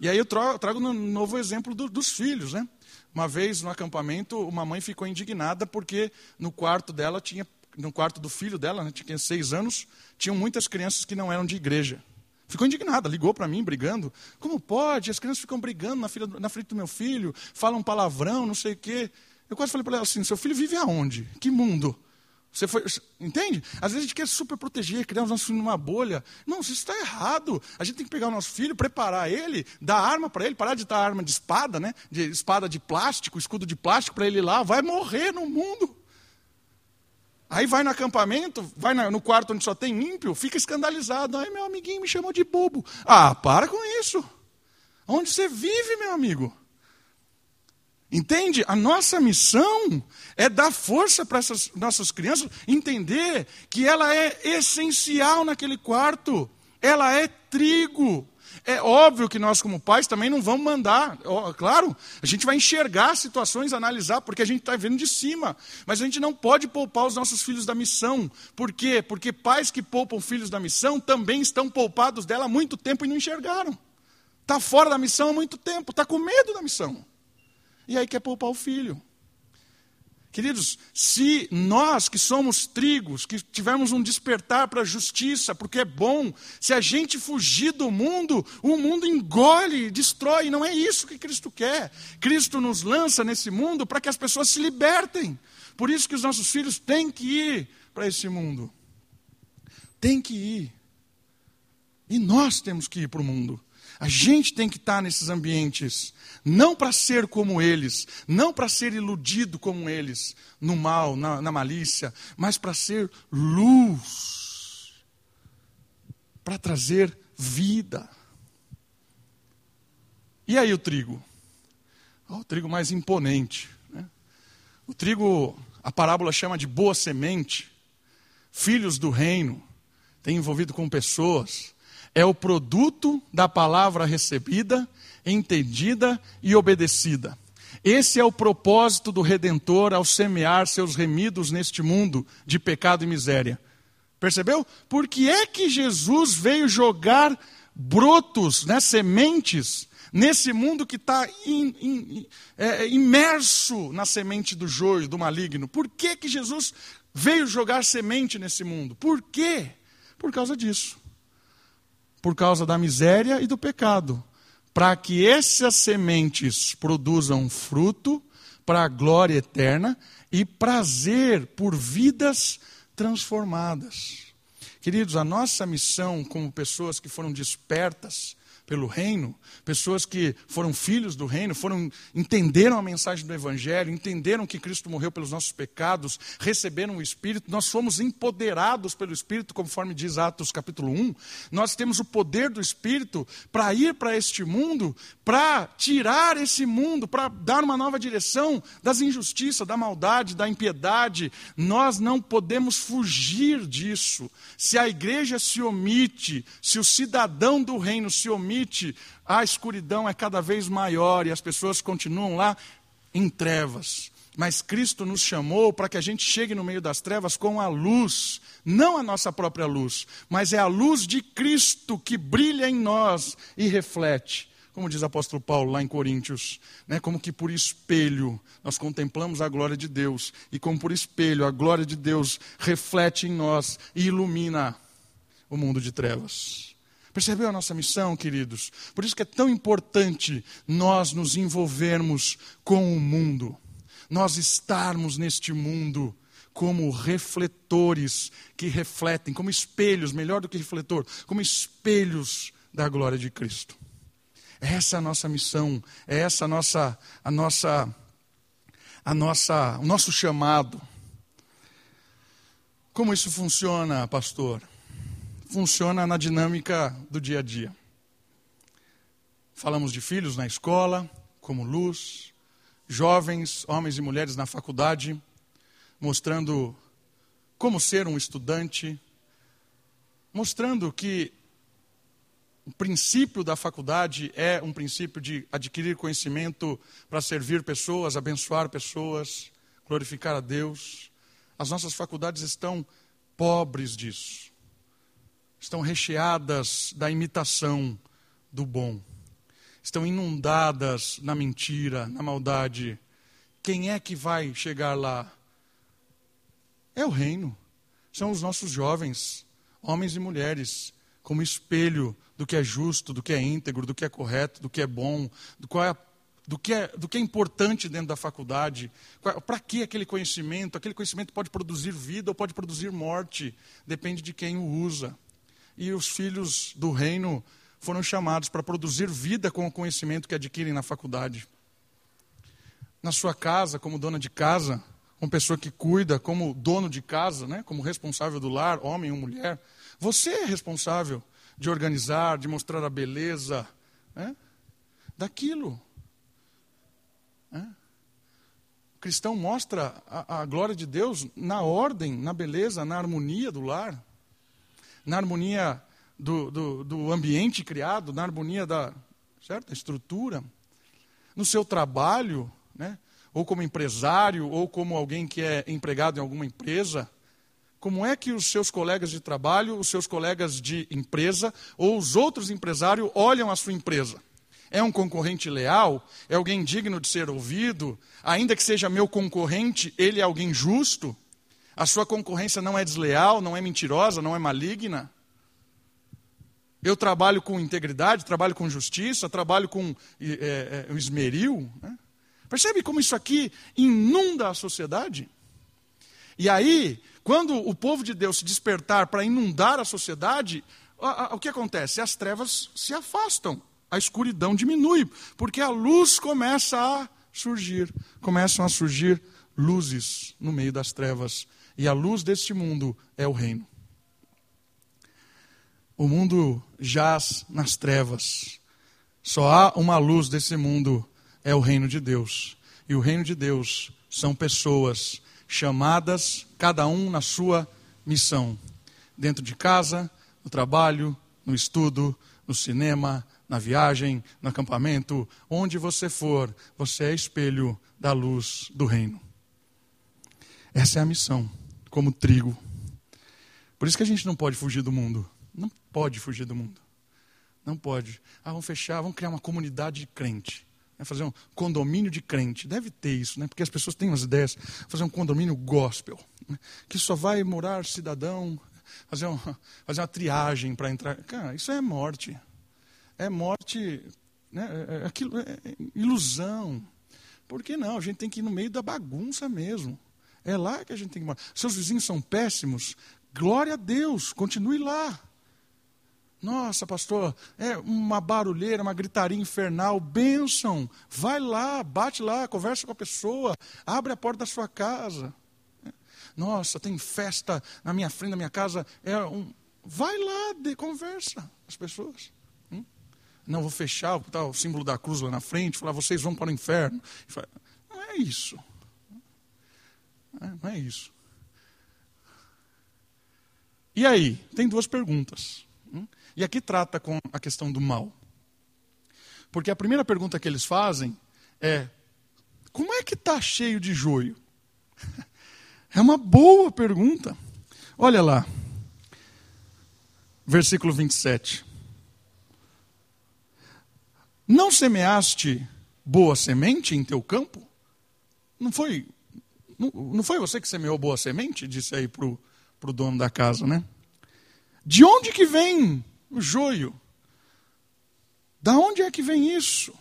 E aí eu trago um novo exemplo do, dos filhos, né? Uma vez no acampamento, uma mãe ficou indignada porque no quarto dela tinha, no quarto do filho dela, né, tinha seis anos, tinham muitas crianças que não eram de igreja. Ficou indignada, ligou para mim brigando. Como pode? As crianças ficam brigando na, filha, na frente do meu filho, falam palavrão, não sei o quê. Eu quase falei para ela assim: seu filho vive aonde? Que mundo? Você foi, entende? Às vezes a gente quer super proteger, criar os nossos filhos numa bolha. Não, isso está errado. A gente tem que pegar o nosso filho, preparar ele, dar arma para ele, parar de dar arma de espada, né? De espada de plástico, escudo de plástico para ele ir lá, vai morrer no mundo. Aí vai no acampamento, vai no quarto onde só tem ímpio, fica escandalizado. Aí meu amiguinho me chamou de bobo. Ah, para com isso. Onde você vive, meu amigo? Entende? A nossa missão é dar força para essas nossas crianças entender que ela é essencial naquele quarto. Ela é trigo. É óbvio que nós, como pais, também não vamos mandar. Claro, a gente vai enxergar situações, analisar, porque a gente está vendo de cima. Mas a gente não pode poupar os nossos filhos da missão. Por quê? Porque pais que poupam filhos da missão também estão poupados dela há muito tempo e não enxergaram. Está fora da missão há muito tempo, está com medo da missão. E aí quer poupar o filho. Queridos, se nós que somos trigos, que tivermos um despertar para a justiça, porque é bom, se a gente fugir do mundo, o mundo engole, destrói, não é isso que Cristo quer. Cristo nos lança nesse mundo para que as pessoas se libertem. Por isso que os nossos filhos têm que ir para esse mundo. Tem que ir. E nós temos que ir para o mundo. A gente tem que estar nesses ambientes, não para ser como eles, não para ser iludido como eles, no mal, na, na malícia, mas para ser luz, para trazer vida. E aí o trigo? o trigo mais imponente. Né? O trigo, a parábola chama de boa semente, filhos do reino, tem envolvido com pessoas é o produto da palavra recebida, entendida e obedecida. Esse é o propósito do Redentor ao semear seus remidos neste mundo de pecado e miséria. Percebeu? Por que é que Jesus veio jogar brotos, né, sementes, nesse mundo que está é, imerso na semente do joio, do maligno? Por que, que Jesus veio jogar semente nesse mundo? Por quê? Por causa disso por causa da miséria e do pecado, para que essas sementes produzam fruto para a glória eterna e prazer por vidas transformadas. Queridos, a nossa missão como pessoas que foram despertas pelo reino, pessoas que foram filhos do reino, foram entenderam a mensagem do evangelho, entenderam que Cristo morreu pelos nossos pecados, receberam o espírito, nós fomos empoderados pelo espírito, conforme diz Atos capítulo 1. Nós temos o poder do espírito para ir para este mundo, para tirar esse mundo, para dar uma nova direção das injustiças, da maldade, da impiedade. Nós não podemos fugir disso. Se a igreja se omite, se o cidadão do reino se omite, limite, a escuridão é cada vez maior e as pessoas continuam lá em trevas. Mas Cristo nos chamou para que a gente chegue no meio das trevas com a luz, não a nossa própria luz, mas é a luz de Cristo que brilha em nós e reflete. Como diz o apóstolo Paulo lá em Coríntios, né, como que por espelho nós contemplamos a glória de Deus, e como por espelho a glória de Deus reflete em nós e ilumina o mundo de trevas. Percebeu a nossa missão, queridos? Por isso que é tão importante nós nos envolvermos com o mundo, nós estarmos neste mundo como refletores que refletem, como espelhos, melhor do que refletor, como espelhos da glória de Cristo. Essa é a nossa missão, é essa a nossa, a nossa, a nossa, o nosso chamado. Como isso funciona, pastor? Funciona na dinâmica do dia a dia. Falamos de filhos na escola, como luz, jovens, homens e mulheres na faculdade, mostrando como ser um estudante, mostrando que o princípio da faculdade é um princípio de adquirir conhecimento para servir pessoas, abençoar pessoas, glorificar a Deus. As nossas faculdades estão pobres disso. Estão recheadas da imitação do bom. Estão inundadas na mentira, na maldade. Quem é que vai chegar lá? É o reino. São os nossos jovens, homens e mulheres, como espelho do que é justo, do que é íntegro, do que é correto, do que é bom, do, qual é, do, que, é, do que é importante dentro da faculdade. Para que aquele conhecimento? Aquele conhecimento pode produzir vida ou pode produzir morte, depende de quem o usa. E os filhos do reino foram chamados para produzir vida com o conhecimento que adquirem na faculdade. Na sua casa, como dona de casa, como pessoa que cuida, como dono de casa, né, como responsável do lar, homem ou mulher, você é responsável de organizar, de mostrar a beleza né, daquilo. Né? O cristão mostra a, a glória de Deus na ordem, na beleza, na harmonia do lar, na harmonia do, do, do ambiente criado, na harmonia da, certo? da estrutura, no seu trabalho, né? ou como empresário, ou como alguém que é empregado em alguma empresa, como é que os seus colegas de trabalho, os seus colegas de empresa ou os outros empresários olham a sua empresa? É um concorrente leal? É alguém digno de ser ouvido? Ainda que seja meu concorrente, ele é alguém justo? A sua concorrência não é desleal, não é mentirosa, não é maligna? Eu trabalho com integridade, trabalho com justiça, trabalho com é, é, esmeril. Né? Percebe como isso aqui inunda a sociedade? E aí, quando o povo de Deus se despertar para inundar a sociedade, o que acontece? As trevas se afastam, a escuridão diminui, porque a luz começa a surgir, começam a surgir luzes no meio das trevas, e a luz deste mundo é o reino. O mundo jaz nas trevas. Só há uma luz desse mundo é o reino de Deus. E o reino de Deus são pessoas chamadas, cada um na sua missão. Dentro de casa, no trabalho, no estudo, no cinema, na viagem, no acampamento, onde você for, você é espelho da luz do reino. Essa é a missão, como trigo. Por isso que a gente não pode fugir do mundo. Não pode fugir do mundo. Não pode. Ah, vamos fechar, vamos criar uma comunidade de crente. É fazer um condomínio de crente. Deve ter isso, né? porque as pessoas têm umas ideias. Fazer um condomínio gospel, né? que só vai morar cidadão, fazer, um, [laughs] fazer uma triagem para entrar. Cara, isso é morte. É morte, né? é, é aquilo, é, é ilusão. Por que não? A gente tem que ir no meio da bagunça mesmo. É lá que a gente tem que morar. Seus vizinhos são péssimos? Glória a Deus, continue lá. Nossa, pastor, é uma barulheira, uma gritaria infernal, bênção. Vai lá, bate lá, conversa com a pessoa, abre a porta da sua casa. Nossa, tem festa na minha frente da minha casa. É um... Vai lá, de, conversa as pessoas. Hum? Não vou fechar tá, o símbolo da cruz lá na frente, falar, vocês vão para o inferno. Não é isso. Não é isso. E aí, tem duas perguntas. Hum? E aqui trata com a questão do mal. Porque a primeira pergunta que eles fazem é: como é que está cheio de joio? [laughs] É uma boa pergunta. Olha lá, versículo 27. Não semeaste boa semente em teu campo? Não foi, não, não foi você que semeou boa semente? Disse aí para o dono da casa, né? De onde que vem o joio. Da onde é que vem isso?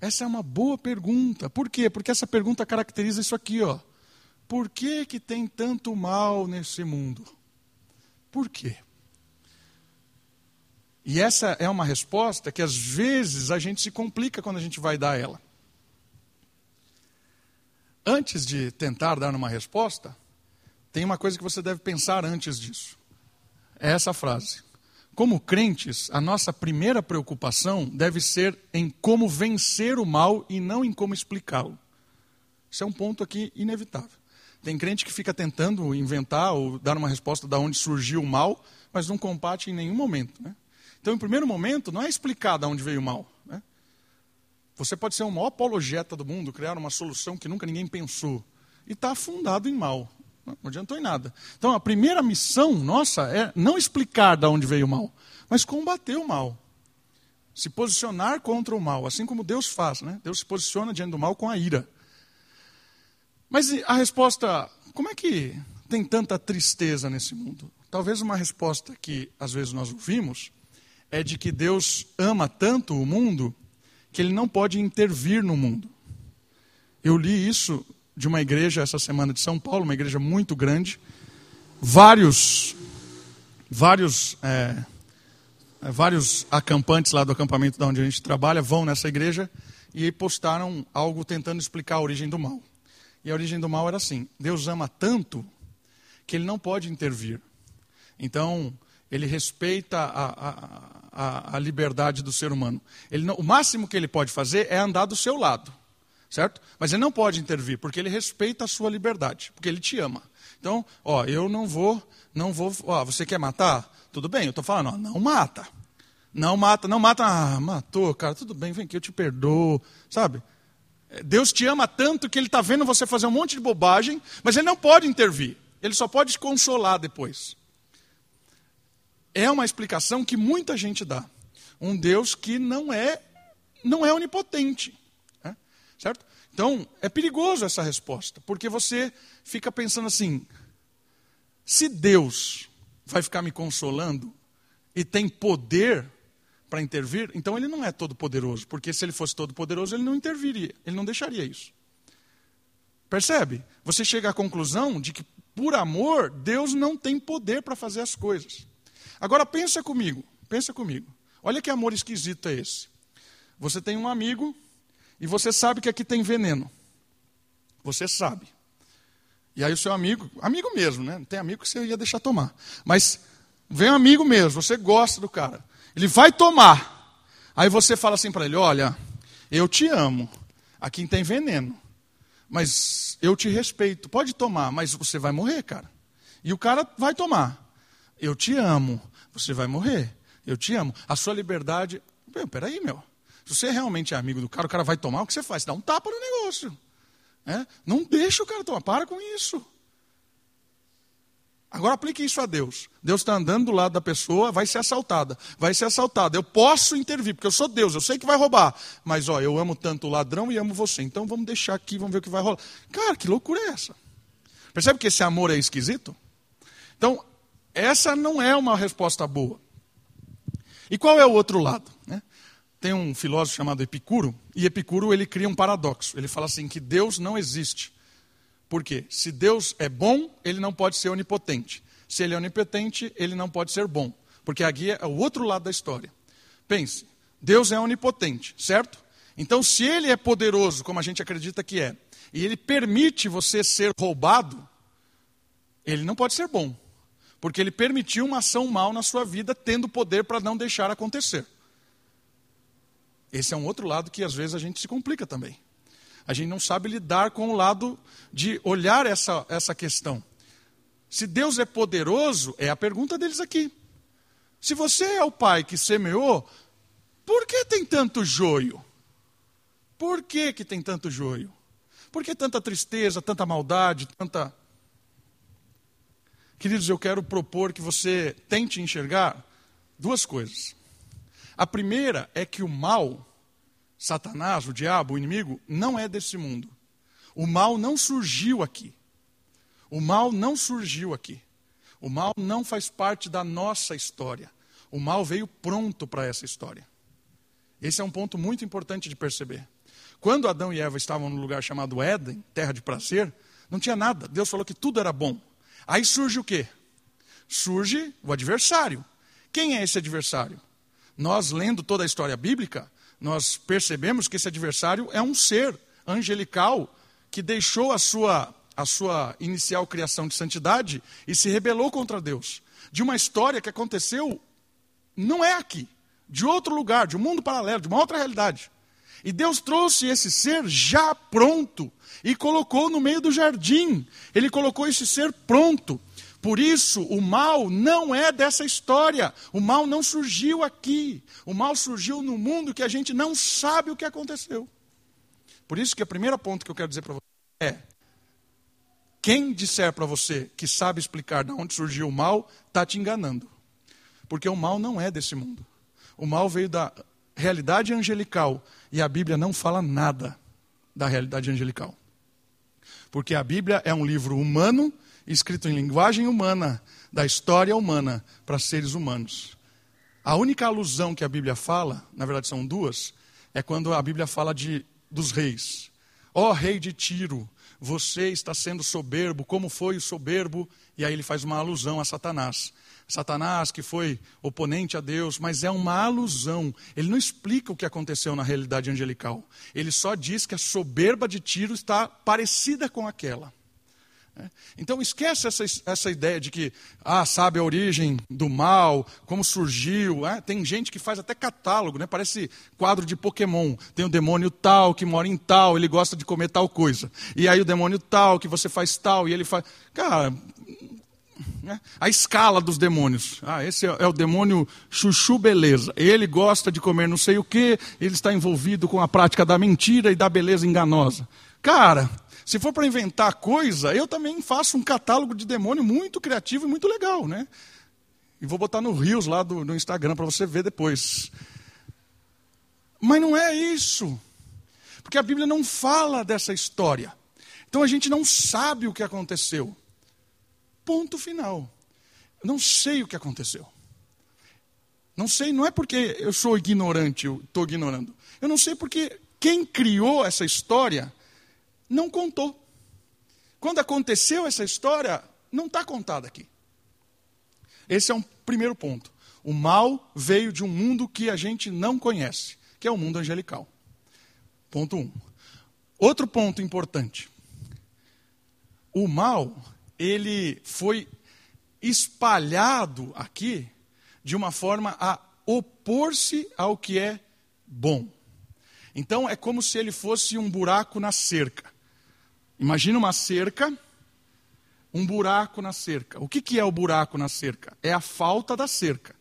Essa é uma boa pergunta. Por quê? Porque essa pergunta caracteriza isso aqui, ó. Por que que tem tanto mal nesse mundo? Por quê? E essa é uma resposta que às vezes a gente se complica quando a gente vai dar ela. Antes de tentar dar uma resposta, tem uma coisa que você deve pensar antes disso. É essa frase. como crentes, a nossa primeira preocupação deve ser em como vencer o mal e não em como explicá-lo. Isso é um ponto aqui inevitável. Tem crente que fica tentando inventar ou dar uma resposta de onde surgiu o mal, mas não combate em nenhum momento. Né? Então, em primeiro momento, não é explicar de onde veio o mal. Você pode ser o maior apologeta do mundo, criar uma solução que nunca ninguém pensou, e está afundado em mal. Não adiantou em nada. Então, a primeira missão nossa é não explicar de onde veio o mal, mas combater o mal. Se posicionar contra o mal, assim como Deus faz. Né? Deus se posiciona diante do mal com a ira. Mas a resposta, como é que tem tanta tristeza nesse mundo? Talvez uma resposta que às vezes nós ouvimos é de que Deus ama tanto o mundo que ele não pode intervir no mundo. Eu li isso de uma igreja essa semana de São Paulo, uma igreja muito grande. Vários, vários, é, vários acampantes lá do acampamento da onde a gente trabalha vão nessa igreja e postaram algo tentando explicar a origem do mal. E a origem do mal era assim: Deus ama tanto que ele não pode intervir. Então, ele respeita a, a, a, a liberdade do ser humano. Ele não, o máximo que ele pode fazer é andar do seu lado certo? Mas ele não pode intervir, porque ele respeita a sua liberdade, porque ele te ama. Então, ó, eu não vou, não vou, ó, você quer matar? Tudo bem, eu estou falando, ó, não mata. Não mata, não mata, ah, matou, cara, tudo bem, vem aqui, eu te perdoo, sabe? Deus te ama tanto que ele está vendo você fazer um monte de bobagem, mas ele não pode intervir, ele só pode te consolar depois. É uma explicação que muita gente dá. Um Deus que não é, não é onipotente. Certo? Então, é perigoso essa resposta, porque você fica pensando assim: se Deus vai ficar me consolando e tem poder para intervir, então ele não é todo poderoso, porque se ele fosse todo poderoso, ele não interviria, ele não deixaria isso. Percebe? Você chega à conclusão de que por amor, Deus não tem poder para fazer as coisas. Agora pensa comigo, pensa comigo. Olha que amor esquisito é esse. Você tem um amigo e você sabe que aqui tem veneno. Você sabe. E aí o seu amigo, amigo mesmo, né? Tem amigo que você ia deixar tomar. Mas vem um amigo mesmo, você gosta do cara. Ele vai tomar. Aí você fala assim para ele: Olha, eu te amo. Aqui tem veneno. Mas eu te respeito. Pode tomar, mas você vai morrer, cara. E o cara vai tomar. Eu te amo. Você vai morrer. Eu te amo. A sua liberdade. Peraí, meu. Se você realmente é amigo do cara, o cara vai tomar, o que você faz? Dá um tapa no negócio. É? Não deixa o cara tomar, para com isso. Agora aplique isso a Deus. Deus está andando do lado da pessoa, vai ser assaltada. Vai ser assaltada. Eu posso intervir, porque eu sou Deus, eu sei que vai roubar. Mas ó, eu amo tanto o ladrão e amo você. Então vamos deixar aqui, vamos ver o que vai rolar. Cara, que loucura é essa? Percebe que esse amor é esquisito? Então, essa não é uma resposta boa. E qual é o outro lado? Né? Tem um filósofo chamado Epicuro, e Epicuro ele cria um paradoxo. Ele fala assim que Deus não existe. Por quê? Se Deus é bom, ele não pode ser onipotente. Se ele é onipotente, ele não pode ser bom. Porque aqui é o outro lado da história. Pense, Deus é onipotente, certo? Então, se ele é poderoso, como a gente acredita que é, e ele permite você ser roubado, ele não pode ser bom. Porque ele permitiu uma ação mal na sua vida, tendo poder para não deixar acontecer. Esse é um outro lado que às vezes a gente se complica também. A gente não sabe lidar com o lado de olhar essa, essa questão. Se Deus é poderoso, é a pergunta deles aqui. Se você é o pai que semeou, por que tem tanto joio? Por que, que tem tanto joio? Por que tanta tristeza, tanta maldade, tanta. Queridos, eu quero propor que você tente enxergar duas coisas. A primeira é que o mal, Satanás, o diabo, o inimigo, não é desse mundo. O mal não surgiu aqui. O mal não surgiu aqui. O mal não faz parte da nossa história. O mal veio pronto para essa história. Esse é um ponto muito importante de perceber. Quando Adão e Eva estavam no lugar chamado Éden, terra de prazer, não tinha nada. Deus falou que tudo era bom. Aí surge o quê? Surge o adversário. Quem é esse adversário? nós, lendo toda a história bíblica, nós percebemos que esse adversário é um ser angelical que deixou a sua, a sua inicial criação de santidade e se rebelou contra Deus. De uma história que aconteceu não é aqui, de outro lugar, de um mundo paralelo, de uma outra realidade. E Deus trouxe esse ser já pronto e colocou no meio do jardim. Ele colocou esse ser pronto. Por isso, o mal não é dessa história. O mal não surgiu aqui. O mal surgiu no mundo que a gente não sabe o que aconteceu. Por isso que o primeiro ponto que eu quero dizer para você é: quem disser para você que sabe explicar de onde surgiu o mal, está te enganando. Porque o mal não é desse mundo. O mal veio da realidade angelical e a Bíblia não fala nada da realidade angelical. Porque a Bíblia é um livro humano, escrito em linguagem humana, da história humana, para seres humanos. A única alusão que a Bíblia fala, na verdade são duas, é quando a Bíblia fala de, dos reis. Ó oh, rei de Tiro, você está sendo soberbo, como foi o soberbo? E aí ele faz uma alusão a Satanás. Satanás, que foi oponente a Deus, mas é uma alusão. Ele não explica o que aconteceu na realidade angelical. Ele só diz que a soberba de Tiro está parecida com aquela. É. Então esquece essa, essa ideia de que, ah, sabe a origem do mal, como surgiu. É? Tem gente que faz até catálogo, né? parece quadro de Pokémon. Tem o demônio tal que mora em tal, ele gosta de comer tal coisa. E aí o demônio tal que você faz tal, e ele faz. Cara, né? a escala dos demônios. Ah, esse é, é, o demônio chuchu beleza. Ele gosta de comer não sei o que, ele está envolvido com a prática da mentira e da beleza enganosa. Cara, se for para inventar coisa, eu também faço um catálogo de demônio muito criativo e muito legal, né? E vou botar no Rios lá do, no Instagram para você ver depois. Mas não é isso. Porque a Bíblia não fala dessa história. Então a gente não sabe o que aconteceu. Ponto final. Não sei o que aconteceu. Não sei, não é porque eu sou ignorante, eu estou ignorando. Eu não sei porque quem criou essa história não contou. Quando aconteceu essa história, não está contada aqui. Esse é um primeiro ponto. O mal veio de um mundo que a gente não conhece, que é o mundo angelical. Ponto um. Outro ponto importante. O mal, ele foi espalhado aqui de uma forma a opor-se ao que é bom. Então é como se ele fosse um buraco na cerca. Imagina uma cerca, um buraco na cerca. O que, que é o buraco na cerca? É a falta da cerca.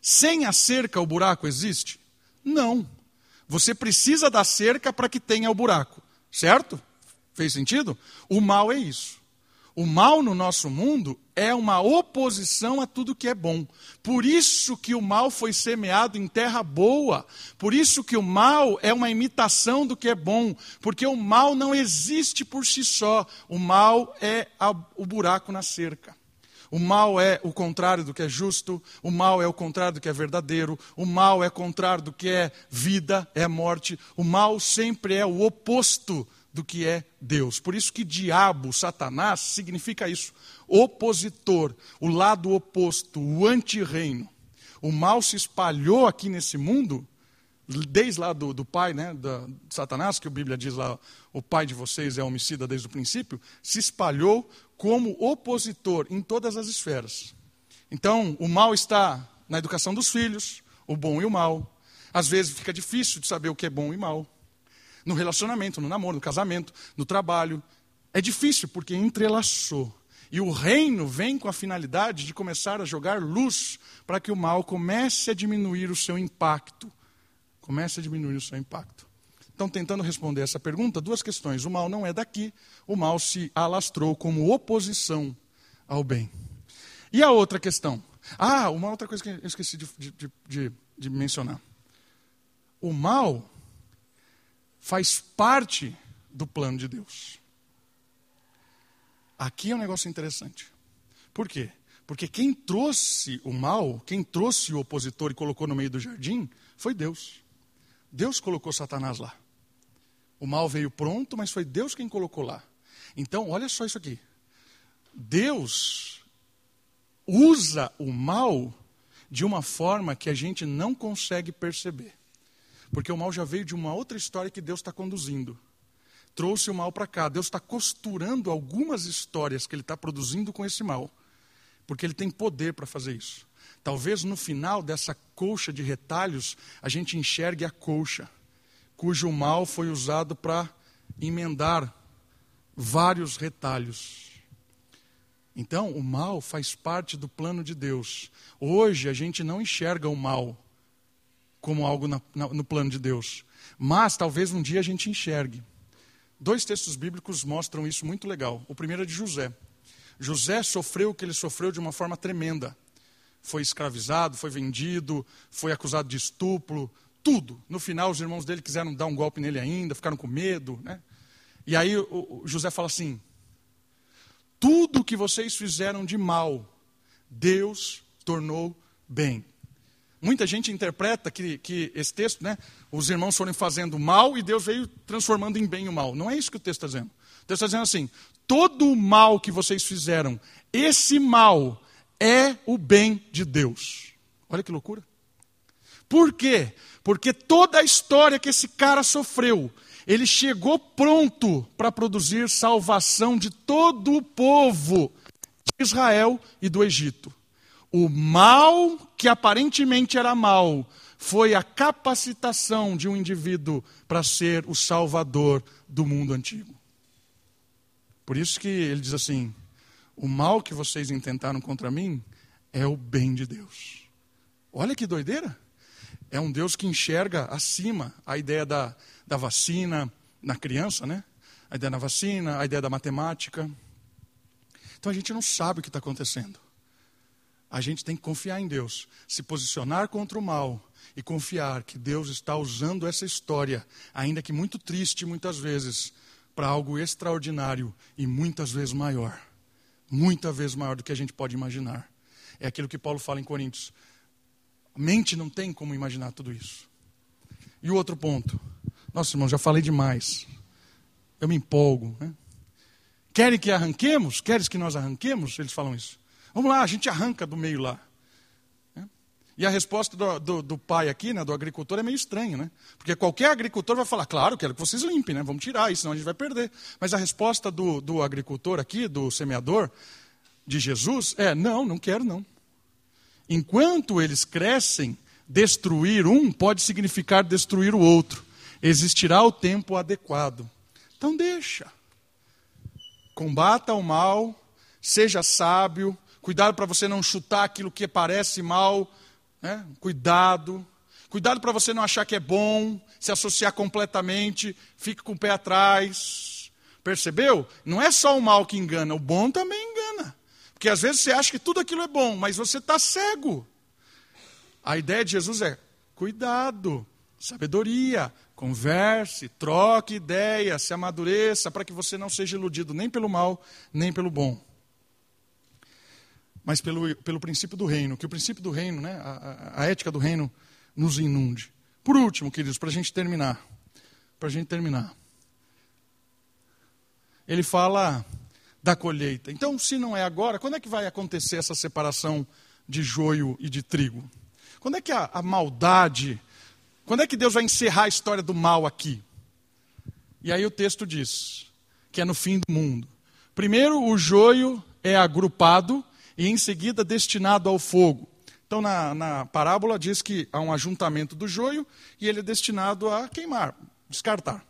Sem a cerca, o buraco existe? Não. Você precisa da cerca para que tenha o buraco, certo? Fez sentido? O mal é isso. O mal no nosso mundo é uma oposição a tudo que é bom. Por isso que o mal foi semeado em terra boa. Por isso que o mal é uma imitação do que é bom. Porque o mal não existe por si só. O mal é a, o buraco na cerca. O mal é o contrário do que é justo, o mal é o contrário do que é verdadeiro, o mal é contrário do que é vida, é morte. O mal sempre é o oposto do que é Deus. Por isso que diabo, Satanás, significa isso: opositor, o lado oposto, o antirreino. O mal se espalhou aqui nesse mundo, desde lá do, do pai, né, da, Satanás, que a Bíblia diz lá, o pai de vocês é homicida desde o princípio, se espalhou como opositor em todas as esferas. Então, o mal está na educação dos filhos, o bom e o mal. Às vezes fica difícil de saber o que é bom e mal no relacionamento, no namoro, no casamento, no trabalho. É difícil porque entrelaçou. E o reino vem com a finalidade de começar a jogar luz para que o mal comece a diminuir o seu impacto. Comece a diminuir o seu impacto. Então, tentando responder essa pergunta, duas questões. O mal não é daqui, o mal se alastrou como oposição ao bem. E a outra questão? Ah, uma outra coisa que eu esqueci de, de, de, de mencionar. O mal faz parte do plano de Deus. Aqui é um negócio interessante. Por quê? Porque quem trouxe o mal, quem trouxe o opositor e colocou no meio do jardim, foi Deus. Deus colocou Satanás lá. O mal veio pronto, mas foi Deus quem colocou lá. Então, olha só isso aqui. Deus usa o mal de uma forma que a gente não consegue perceber. Porque o mal já veio de uma outra história que Deus está conduzindo. Trouxe o mal para cá. Deus está costurando algumas histórias que Ele está produzindo com esse mal. Porque Ele tem poder para fazer isso. talvez no final dessa colcha de retalhos, a gente enxergue a colcha, cujo mal foi usado para emendar vários retalhos. Então, o mal faz parte do plano de Deus. Hoje a gente não enxerga o mal como algo na, na, no plano de Deus, mas talvez um dia a gente enxergue. Dois textos bíblicos mostram isso muito legal. O primeiro é de José. José sofreu o que ele sofreu de uma forma tremenda. Foi escravizado, foi vendido, foi acusado de estupro, tudo. No final, os irmãos dele quiseram dar um golpe nele ainda, ficaram com medo. Né? E aí o, o José fala assim: tudo que vocês fizeram de mal, Deus tornou bem. Muita gente interpreta que, que esse texto, né, os irmãos foram fazendo mal e Deus veio transformando em bem o mal. Não é isso que o texto está dizendo. O texto está dizendo assim: todo o mal que vocês fizeram, esse mal é o bem de Deus. Olha que loucura. Por quê? Porque toda a história que esse cara sofreu, ele chegou pronto para produzir salvação de todo o povo de Israel e do Egito. O mal que aparentemente era mal foi a capacitação de um indivíduo para ser o salvador do mundo antigo. Por isso que ele diz assim: o mal que vocês intentaram contra mim é o bem de Deus. Olha que doideira! É um Deus que enxerga acima a ideia da, da vacina na criança, né? A ideia da vacina, a ideia da matemática. Então a gente não sabe o que está acontecendo. A gente tem que confiar em Deus, se posicionar contra o mal e confiar que Deus está usando essa história, ainda que muito triste muitas vezes, para algo extraordinário e muitas vezes maior. Muitas vezes maior do que a gente pode imaginar. É aquilo que Paulo fala em Coríntios. A mente não tem como imaginar tudo isso. E o outro ponto. Nossa, irmão, já falei demais. Eu me empolgo. Né? Querem que arranquemos? Queres que nós arranquemos? Eles falam isso. Vamos lá, a gente arranca do meio lá. E a resposta do, do, do, pai aqui, né, do agricultor, é meio estranha, né? Porque qualquer agricultor vai falar, claro, quero que vocês limpem, né? Vamos tirar isso, senão a gente vai perder. Mas a resposta do, do agricultor aqui, do semeador, de Jesus, é: não, não quero não. Enquanto eles crescem, destruir um pode significar destruir o outro. Existirá o tempo adequado. Então deixa. Combata o mal, seja sábio, cuidado para você não chutar aquilo que parece mal né? Cuidado. Cuidado para você não achar que é bom, se associar completamente, fique com o pé atrás. Percebeu? Não é só o mal que engana, o bom também engana. Porque às vezes você acha que tudo aquilo é bom, mas você está cego. A ideia de Jesus é: cuidado, sabedoria, converse, troque ideias, se amadureça, para que você não seja iludido nem pelo mal, nem pelo bom mas pelo, pelo princípio do reino, que o princípio do reino, né, a, a ética do reino, nos inunde. Por último, queridos, para a gente terminar, para a gente terminar, ele fala da colheita. Então, se não é agora, quando é que vai acontecer essa separação de joio e de trigo? Quando é que a, a maldade, quando é que Deus vai encerrar a história do mal aqui? E aí o texto diz que é no fim do mundo. Primeiro, o joio é agrupado e em seguida destinado ao fogo. Então, na, na parábola, diz que há um ajuntamento do joio e ele é destinado a queimar, descartar.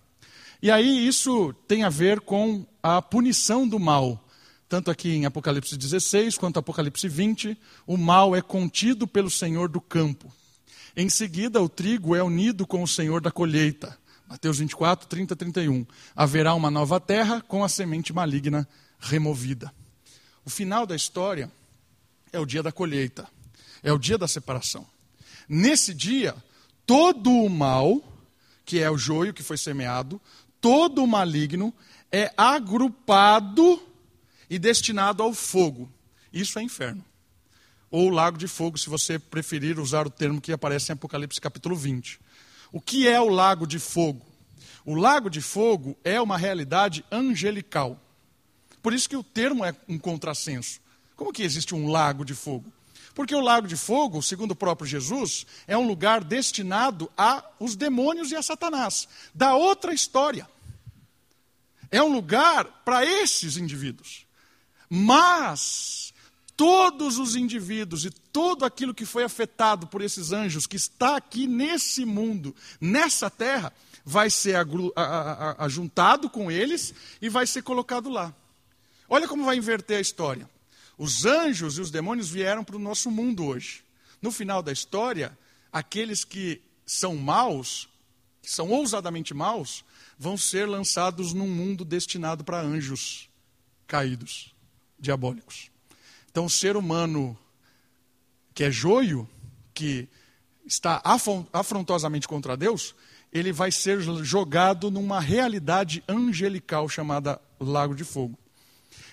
E aí isso tem a ver com a punição do mal. Tanto aqui em Apocalipse 16 quanto Apocalipse 20, o mal é contido pelo Senhor do campo. Em seguida, o trigo é unido com o Senhor da colheita. Mateus 24, 30, 31. Haverá uma nova terra com a semente maligna removida. O final da história é o dia da colheita, é o dia da separação. Nesse dia, todo o mal, que é o joio que foi semeado, todo o maligno é agrupado e destinado ao fogo. Isso é inferno. Ou lago de fogo, se você preferir usar o termo que aparece em Apocalipse capítulo 20. O que é o lago de fogo? O lago de fogo é uma realidade angelical. Por isso que o termo é um contrassenso. Como que existe um lago de fogo? Porque o lago de fogo, segundo o próprio Jesus, é um lugar destinado a os demônios e a Satanás, da outra história. É um lugar para esses indivíduos. Mas todos os indivíduos e todo aquilo que foi afetado por esses anjos, que está aqui nesse mundo, nessa terra, vai ser ajuntado com eles e vai ser colocado lá. Olha como vai inverter a história. Os anjos e os demônios vieram para o nosso mundo hoje. No final da história, aqueles que são maus, que são ousadamente maus, vão ser lançados num mundo destinado para anjos caídos, diabólicos. Então, o ser humano que é joio, que está afrontosamente contra Deus, ele vai ser jogado numa realidade angelical chamada Lago de Fogo.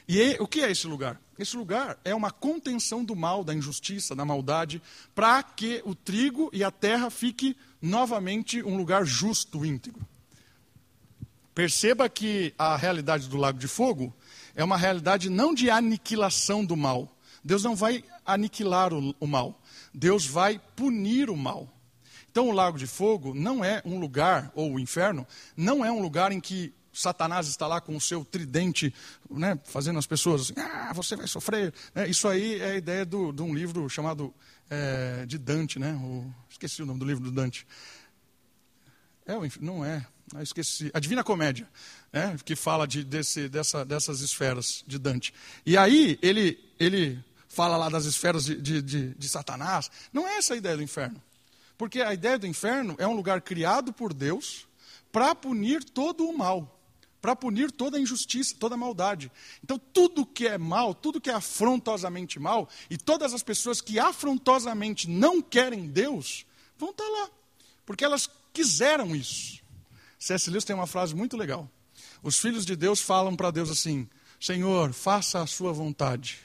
E o que é esse lugar? Esse lugar é uma contenção do mal, da injustiça, da maldade, para que o trigo e a terra fique novamente um lugar justo, íntegro. Perceba que a realidade do Lago de Fogo é uma realidade não de aniquilação do mal, Deus não vai aniquilar o, o mal, Deus vai punir o mal. Então, o lago de fogo não é um lugar, ou o inferno, não é um lugar em que Satanás está lá com o seu tridente, né, fazendo as pessoas assim, ah, você vai sofrer. É, isso aí é a ideia do, de um livro chamado é, de Dante, né? O, esqueci o nome do livro do Dante. É, não é, ah, esqueci. A Divina Comédia, né, que fala de, desse, dessa, dessas esferas de Dante. E aí ele, ele fala lá das esferas de, de, de, de Satanás. Não é essa a ideia do inferno. Porque a ideia do inferno é um lugar criado por Deus para punir todo o mal, para punir toda injustiça, toda maldade. Então, tudo que é mal, tudo que é afrontosamente mal, e todas as pessoas que afrontosamente não querem Deus, vão estar tá lá, porque elas quiseram isso. C.S. Lewis tem uma frase muito legal. Os filhos de Deus falam para Deus assim: Senhor, faça a sua vontade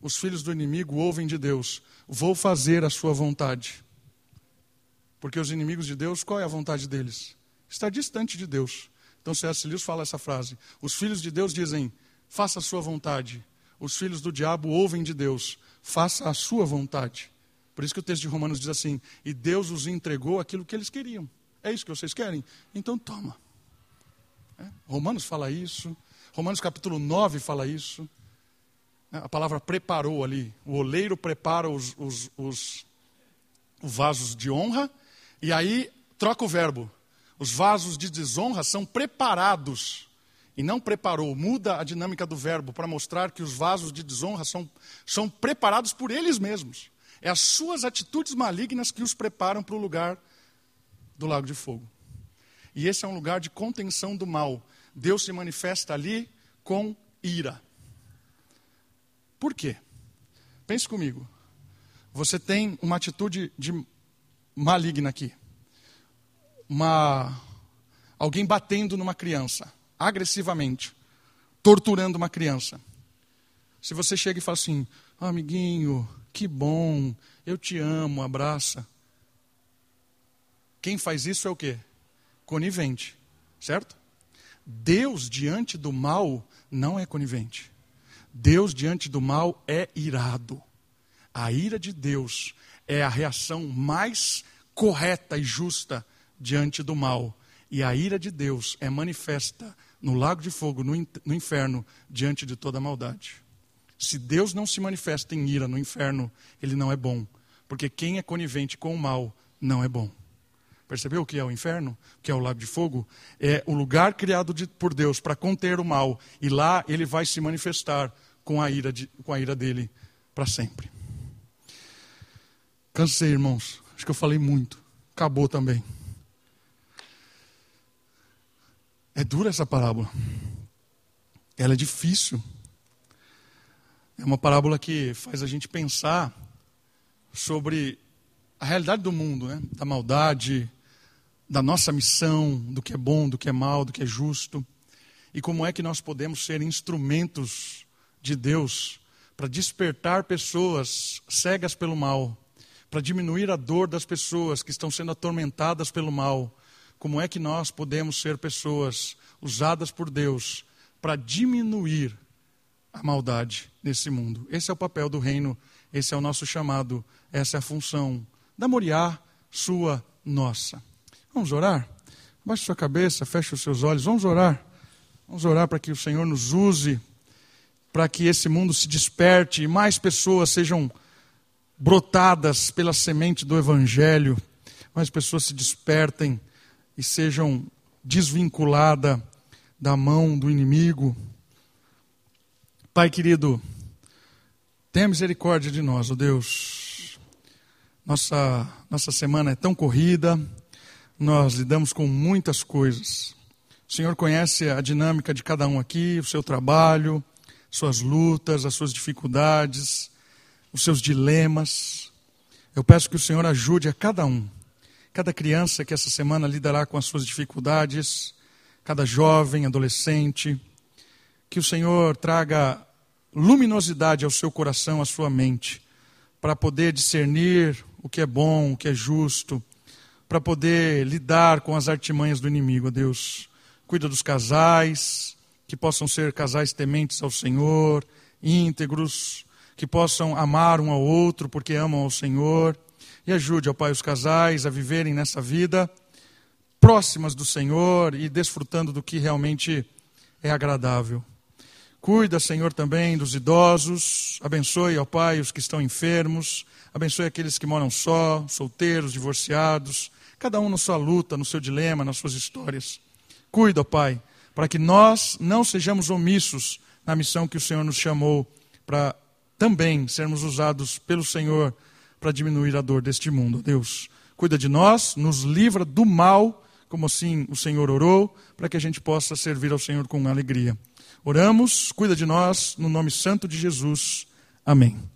os filhos do inimigo ouvem de Deus: vou fazer a sua vontade. Porque os inimigos de Deus, qual é a vontade deles? Está distante de Deus. Então C.S. Lewis fala essa frase. Os filhos de Deus dizem: faça a sua vontade. Os filhos do diabo ouvem de Deus: faça a sua vontade. Por isso que o texto de Romanos diz assim: e Deus os entregou aquilo que eles queriam. É isso que vocês querem? Então toma. É? Romanos fala isso. Romanos capítulo 9 fala isso. Né? A palavra preparou ali. O oleiro prepara os, os, os vasos de honra e aí troca o verbo. Os vasos de desonra são preparados e não preparou. Muda a dinâmica do verbo para mostrar que os vasos de desonra são, são preparados por eles mesmos. É as suas atitudes malignas que os preparam para o lugar do lago de fogo. E esse é um lugar de contenção do mal. Deus se manifesta ali com ira. Por quê? Pense comigo. Você tem uma atitude de maligna aqui. Uma alguém batendo numa criança, agressivamente, torturando uma criança. Se você chega e fala assim: oh, "Amiguinho, que bom, eu te amo, abraça". Quem faz isso é o quê? Conivente, certo? Deus diante do mal não é conivente. Deus diante do mal é irado. A ira de Deus é a reação mais correta e justa diante do mal. E a ira de Deus é manifesta no lago de fogo, no inferno, diante de toda maldade. Se Deus não se manifesta em ira no inferno, ele não é bom. Porque quem é conivente com o mal não é bom. Percebeu o que é o inferno? O que é o lago de fogo? É o lugar criado de, por Deus para conter o mal. E lá ele vai se manifestar com a ira, de, com a ira dele para sempre. Cansei, irmãos. Acho que eu falei muito. Acabou também. É dura essa parábola. Ela é difícil. É uma parábola que faz a gente pensar sobre a realidade do mundo, né? da maldade, da nossa missão, do que é bom, do que é mal, do que é justo, e como é que nós podemos ser instrumentos de Deus para despertar pessoas cegas pelo mal, para diminuir a dor das pessoas que estão sendo atormentadas pelo mal. Como é que nós podemos ser pessoas usadas por Deus para diminuir a maldade nesse mundo? Esse é o papel do reino, esse é o nosso chamado, essa é a função da Moriá, sua, nossa. Vamos orar? Baixe sua cabeça, feche os seus olhos, vamos orar. Vamos orar para que o Senhor nos use para que esse mundo se desperte e mais pessoas sejam brotadas pela semente do Evangelho, mais pessoas se despertem e sejam desvinculadas da mão do inimigo. Pai querido, tenha misericórdia de nós, ó oh Deus. Nossa, nossa semana é tão corrida, nós lidamos com muitas coisas. O Senhor conhece a dinâmica de cada um aqui, o seu trabalho, suas lutas, as suas dificuldades, os seus dilemas. Eu peço que o Senhor ajude a cada um, cada criança que essa semana lidará com as suas dificuldades, cada jovem, adolescente, que o Senhor traga luminosidade ao seu coração, à sua mente, para poder discernir o que é bom, o que é justo, para poder lidar com as artimanhas do inimigo, Deus. Cuida dos casais, que possam ser casais tementes ao Senhor, íntegros, que possam amar um ao outro porque amam ao Senhor. E ajude, ó Pai, os casais a viverem nessa vida próximas do Senhor e desfrutando do que realmente é agradável. Cuida, Senhor, também dos idosos. Abençoe, ó Pai, os que estão enfermos. Abençoe aqueles que moram só, solteiros, divorciados. Cada um na sua luta, no seu dilema, nas suas histórias. Cuida, ó Pai, para que nós não sejamos omissos na missão que o Senhor nos chamou para também sermos usados pelo Senhor para diminuir a dor deste mundo. Deus, cuida de nós, nos livra do mal, como assim o Senhor orou, para que a gente possa servir ao Senhor com alegria. Oramos, cuida de nós, no nome santo de Jesus. Amém.